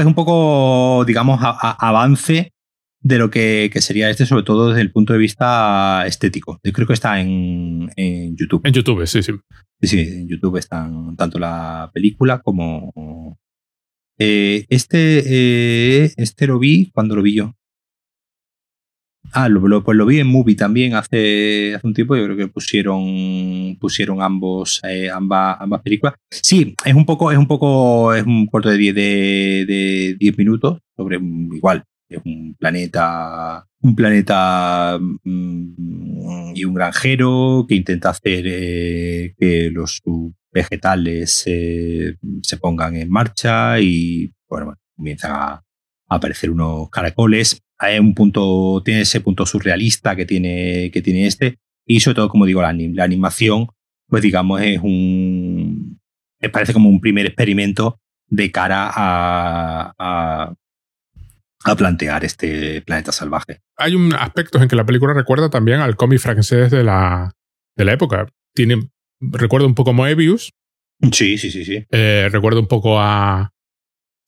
es un poco, digamos, avance de lo que, sería este, sobre todo desde el punto de vista estético. Yo creo que está en, YouTube. En YouTube, sí, sí. Sí, sí, en YouTube están tanto la película como... Eh, este, eh, este lo vi cuando lo vi yo. Ah, lo, pues lo vi en Movie también hace, hace un tiempo. Yo creo que pusieron, pusieron ambos, eh, ambas, ambas películas. Sí, es un poco, es un poco, es un corto de 10 de, de minutos sobre igual. Es un planeta, un planeta mm, y un granjero que intenta hacer eh, que los vegetales eh, se pongan en marcha y bueno, comienzan a aparecer unos caracoles hay un punto, tiene ese punto surrealista que tiene, que tiene este. Y sobre todo, como digo, la, animación, pues digamos, es un. Me parece como un primer experimento de cara a, a, plantear este planeta salvaje. Hay un aspecto en que la película recuerda también al cómic francés de la, de la época. Tiene, recuerda un poco a Moebius. Sí, sí, sí, sí. Eh, recuerda un poco a,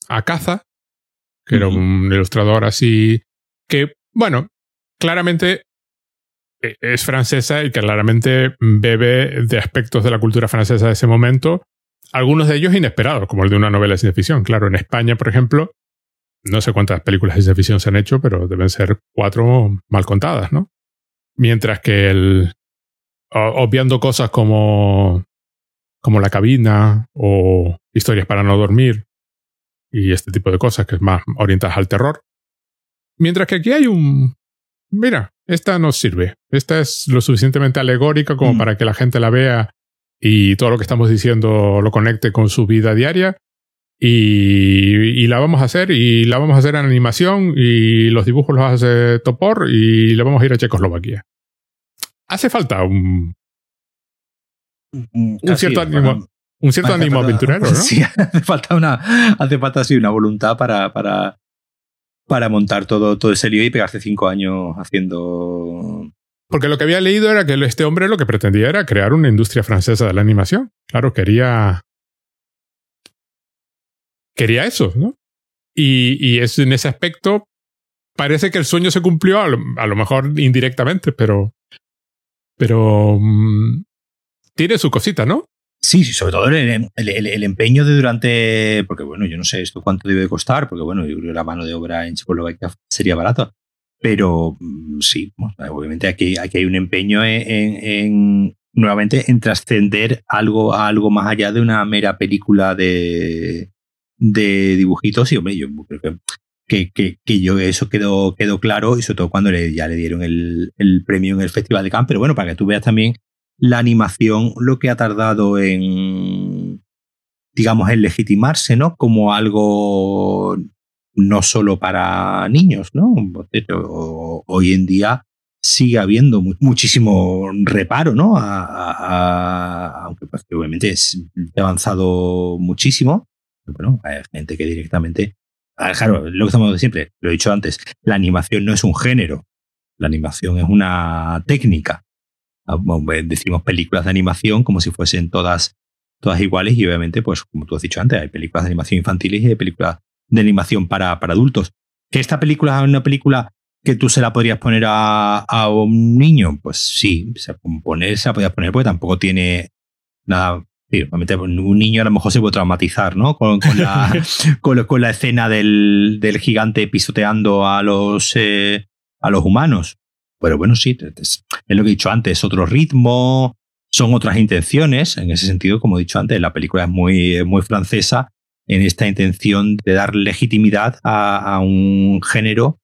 a Caza, que era un ilustrador así que, bueno, claramente eh, es francesa y claramente bebe de aspectos de la cultura francesa de ese momento, algunos de ellos inesperados, como el de una novela de ciencia ficción. Claro, en España, por ejemplo, no sé cuántas películas de ciencia ficción se han hecho, pero deben ser cuatro mal contadas, ¿no? Mientras que el, obviando cosas como, como la cabina o historias para no dormir y este tipo de cosas que es más orientadas al terror. Mientras que aquí hay un, mira, esta nos sirve. Esta es lo suficientemente alegórica como mm. para que la gente la vea y todo lo que estamos diciendo lo conecte con su vida diaria. Y, la vamos a hacer y la vamos a hacer en animación y los dibujos los hace Topor y le vamos a ir a Checoslovaquia. Hace falta un, un, cierto ánimo, un cierto ánimo aventurero, ¿no? Sí, hace falta una, hace falta sí, una voluntad para, para, para montar todo, todo ese lío y pegarse cinco años haciendo. Porque lo que había leído era que este hombre lo que pretendía era crear una industria francesa de la animación. Claro, quería. Quería eso, ¿no? Y, y es en ese aspecto. Parece que el sueño se cumplió, a lo, mejor indirectamente, pero. Pero. Mm, tiene su cosita, ¿no? Sí, sobre todo el, empeño de durante, porque bueno, yo no sé esto cuánto debe costar, porque bueno, yo creo que la mano de obra en Checoslovaquia sería barata, pero mm, sí, obviamente aquí, aquí, hay un empeño en, nuevamente en trascender algo a algo más allá de una mera película de, de dibujitos y hombre, yo creo que, que, que, yo eso quedó, quedó claro y sobre todo cuando le, ya le dieron el, el premio en el Festival de Cannes, pero bueno, para que tú veas también la animación lo que ha tardado en, digamos, en legitimarse, ¿no? Como algo no solo para niños, ¿no? Hoy en día sigue habiendo muchísimo reparo, ¿no? aunque pues, obviamente es avanzado muchísimo. bueno, hay gente que directamente. Claro, lo que estamos siempre, lo he dicho antes, la animación no es un género, la animación es una técnica. Decimos películas de animación como si fuesen todas, todas iguales y obviamente, pues como tú has dicho antes, hay películas de animación infantiles y hay películas de animación para, para adultos. ¿Que esta película es una película que tú se la podrías poner a, a un niño? Pues sí, se, poner, se la podrías poner porque tampoco tiene nada un niño a lo mejor se puede traumatizar, ¿no? Con, la, con, la, escena del, del, gigante pisoteando a los, eh, a los humanos. Pero bueno, sí, es, lo que he dicho antes, otro ritmo, son otras intenciones. En ese sentido, como he dicho antes, la película es muy, muy francesa en esta intención de dar legitimidad a, un género,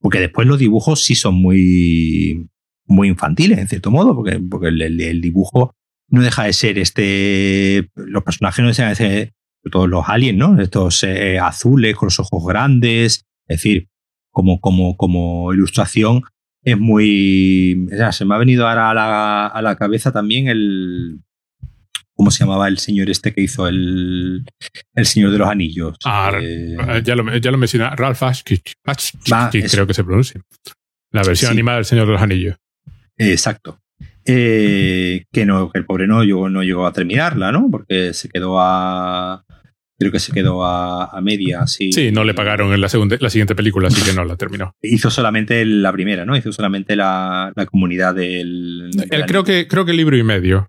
porque después los dibujos sí son muy, muy infantiles, en cierto modo, porque, porque el, dibujo no deja de ser este. Los personajes no dejan de ser todos los aliens, ¿no? Estos eh, azules con los ojos grandes. Es decir, como, como, como ilustración es muy... se me ha venido ahora a la, a la cabeza también el... ¿Cómo se llamaba el señor este que hizo el, el Señor de los Anillos? Ah, eh, ya, lo, ya lo menciona, Ralph Ashkich, creo que se pronuncia. La versión animada del Señor de los Anillos. Exacto. Eh, que no, que el pobre no llegó, no llegó a terminarla, ¿no? Porque se quedó a, creo que se quedó a, a media. Sí, sí, no le pagaron en la, segunda, la siguiente película, así que no la terminó. Hizo solamente la primera, ¿no? Hizo solamente la, la comunidad del. creo, que, creo que libro y medio.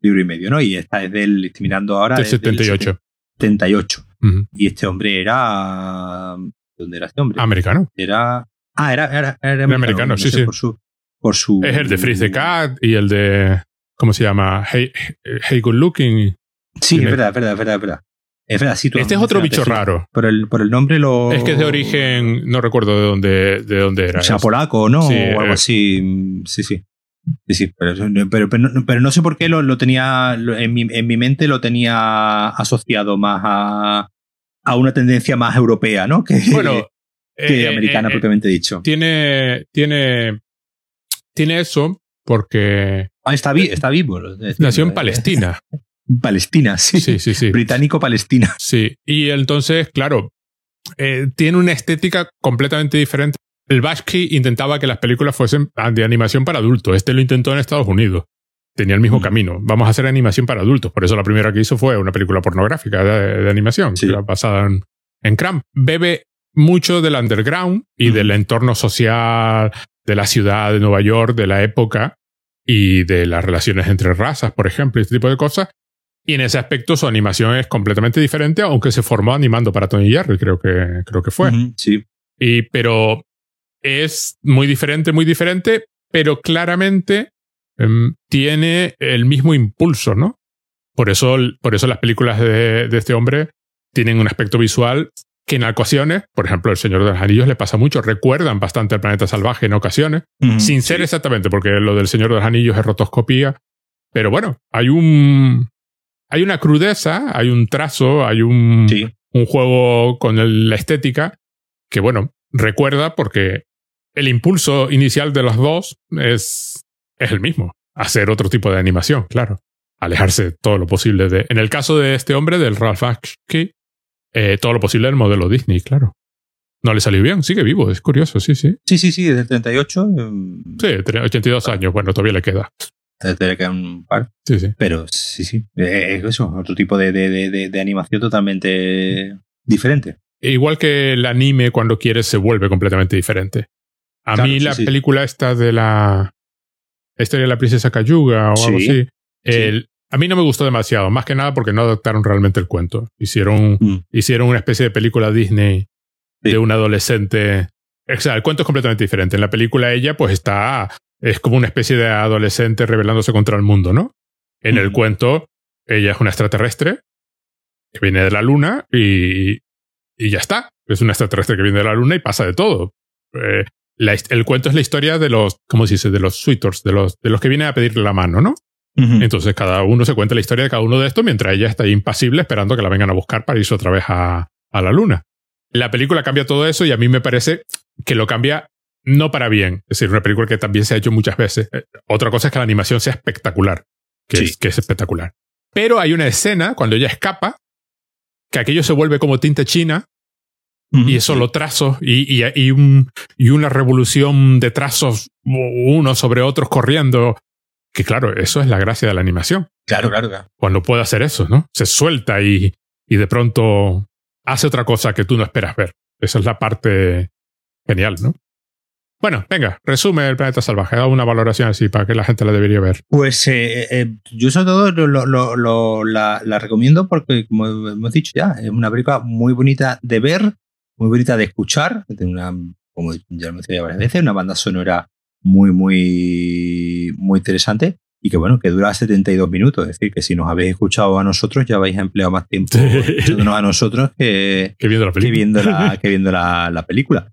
Libro y medio, ¿no? Y esta es del. Estoy mirando ahora. Del 78. 78. Y este hombre era. ¿Dónde era este hombre? Americano. Era. Ah, era, era, era americano. sí, sí. Por su, por su, es el de Freeze the Cat y el de. ¿Cómo se llama? Hey, hey Good Looking. Sí, es verdad, es verdad, es verdad, es verdad. Es este es otro bicho raro. Por el, por el nombre lo. Es que es de origen, no recuerdo de dónde, de dónde era. O sea, polaco, ¿no? o algo eh. así. Sí, sí. Sí, sí, pero, pero, pero, no sé por qué lo, lo tenía, en mi, en mi, mente lo tenía asociado más a, a una tendencia más europea, ¿no? Que, bueno, que eh, americana eh, propiamente dicho. Tiene, tiene, tiene eso porque... Ah, está, está vivo. Nació en Palestina. Palestina, sí. Sí, sí, sí. Británico-Palestina. Sí, y entonces, claro, eh, tiene una estética completamente diferente. El Bashki intentaba que las películas fuesen de animación para adultos. Este lo intentó en Estados Unidos. Tenía el mismo mm. camino. Vamos a hacer animación para adultos. Por eso la primera que hizo fue una película pornográfica de, animación, basada en, en Cramp. Bebe mucho del underground y del entorno social de la ciudad de Nueva York, de la época y de las relaciones entre razas, por ejemplo, este tipo de cosas Y en ese aspecto su animación es completamente diferente, aunque se formó animando para Tony Jerry, creo que, creo que fue. sí. Y, pero es muy diferente, muy diferente, pero claramente em, tiene el mismo impulso, ¿no? Por eso, por eso las películas de, de, este hombre tienen un aspecto visual que en ocasiones, por ejemplo, El Señor de los Anillos le pasa mucho, recuerdan bastante al planeta salvaje en ocasiones, sin ser exactamente, porque lo del Señor de los Anillos es rotoscopía, pero bueno, hay un hay una crudeza, hay un trazo, hay un, un juego con la estética que, bueno, recuerda porque el impulso inicial de los dos es, es el mismo, hacer otro tipo de animación, claro. Alejarse todo lo posible de. En el caso de este hombre, del Ralph Bakshi, eh, todo lo posible del modelo Disney, claro. No le salió bien, sigue vivo, es curioso, sí, sí. Sí, sí, sí, desde el 38. Sí, 82 años, bueno, todavía le queda. Le queda un par. Sí, sí. Pero sí, sí. Es eso, otro tipo de, de, de animación totalmente diferente. Igual que el anime, cuando quieres, se vuelve completamente diferente. A mí la película esta de la historia de la princesa Cayuga o algo así, el, a mí no me gustó demasiado, más que nada porque no adaptaron realmente el cuento. Hicieron, mm. hicieron una especie de película Disney de un adolescente. O sea, el cuento es completamente diferente. En la película ella pues está, es como una especie de adolescente rebelándose contra el mundo, ¿no? En el cuento ella es una extraterrestre que viene de la luna y, y ya está. Es una extraterrestre que viene de la luna y pasa de todo. Eh, el cuento es la historia de los, ¿cómo se dice? De los suitors, de los, de los que vienen a pedirle la mano, ¿no? Entonces cada uno se cuenta la historia de cada uno de estos mientras ella está impasible esperando que la vengan a buscar para irse otra vez a, a la luna. La película cambia todo eso y a mí me parece que lo cambia no para bien. Es decir, una película que también se ha hecho muchas veces. Eh, otra cosa es que la animación sea espectacular, que, es, que es espectacular. Pero hay una escena cuando ella escapa, que aquello se vuelve como tinta china y eso lo trazos y, y, un, y, una revolución de trazos unos sobre otros corriendo. Que claro, eso es la gracia de la animación. Claro, claro, Cuando puede hacer eso, ¿no? Se suelta y, y de pronto hace otra cosa que tú no esperas ver. Esa es la parte genial, ¿no? Bueno, venga, resume el planeta salvaje, da una valoración así para que la gente la debería ver. Pues eh, eh, yo sobre todo lo, lo, la, la, recomiendo porque, como hemos dicho ya, es una película muy bonita de ver, muy bonita de escuchar, tiene una, como ya lo mencioné varias veces, una banda sonora muy, muy, muy interesante y que bueno, que dura 72 minutos. Es decir, que si nos habéis escuchado a nosotros, ya vais a emplear más tiempo a nosotros que, viendo la película. Que viendo, la, que viendo la, película.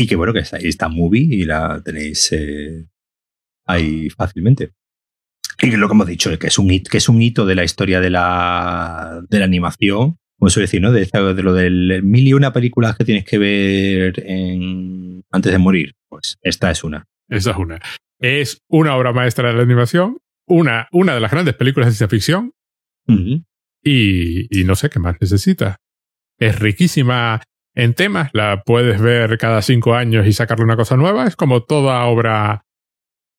Y que bueno, que está, está movie y la tenéis eh, ahí fácilmente. Y lo que hemos dicho, que es un hito, que es un hito de la historia de la, de la animación como suele decir, ¿no? De, de, lo del mil y una películas que tienes que ver en, antes de morir. Pues esta es una. Esa es una. Es una obra maestra de la animación, una, una de las grandes películas de ciencia ficción. y, y no sé qué más necesita. Es riquísima en temas, la puedes ver cada cinco años y sacarle una cosa nueva. Es como toda obra,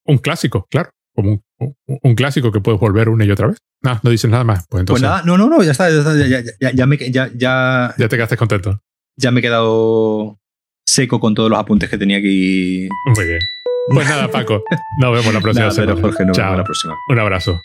un clásico, claro, como un, un clásico que puedes volver una y otra vez. No, no dices nada más. Pues, pues nada, no, no, no, ya está, ya, ya, ya, ya, me, ya, ya, ya te quedaste contento. Ya me he quedado seco con todos los apuntes que tenía aquí. Muy bien. Pues nada, Paco. Nos vemos la próxima nada, semana. Jorge, nos Chao. vemos la próxima. Un abrazo.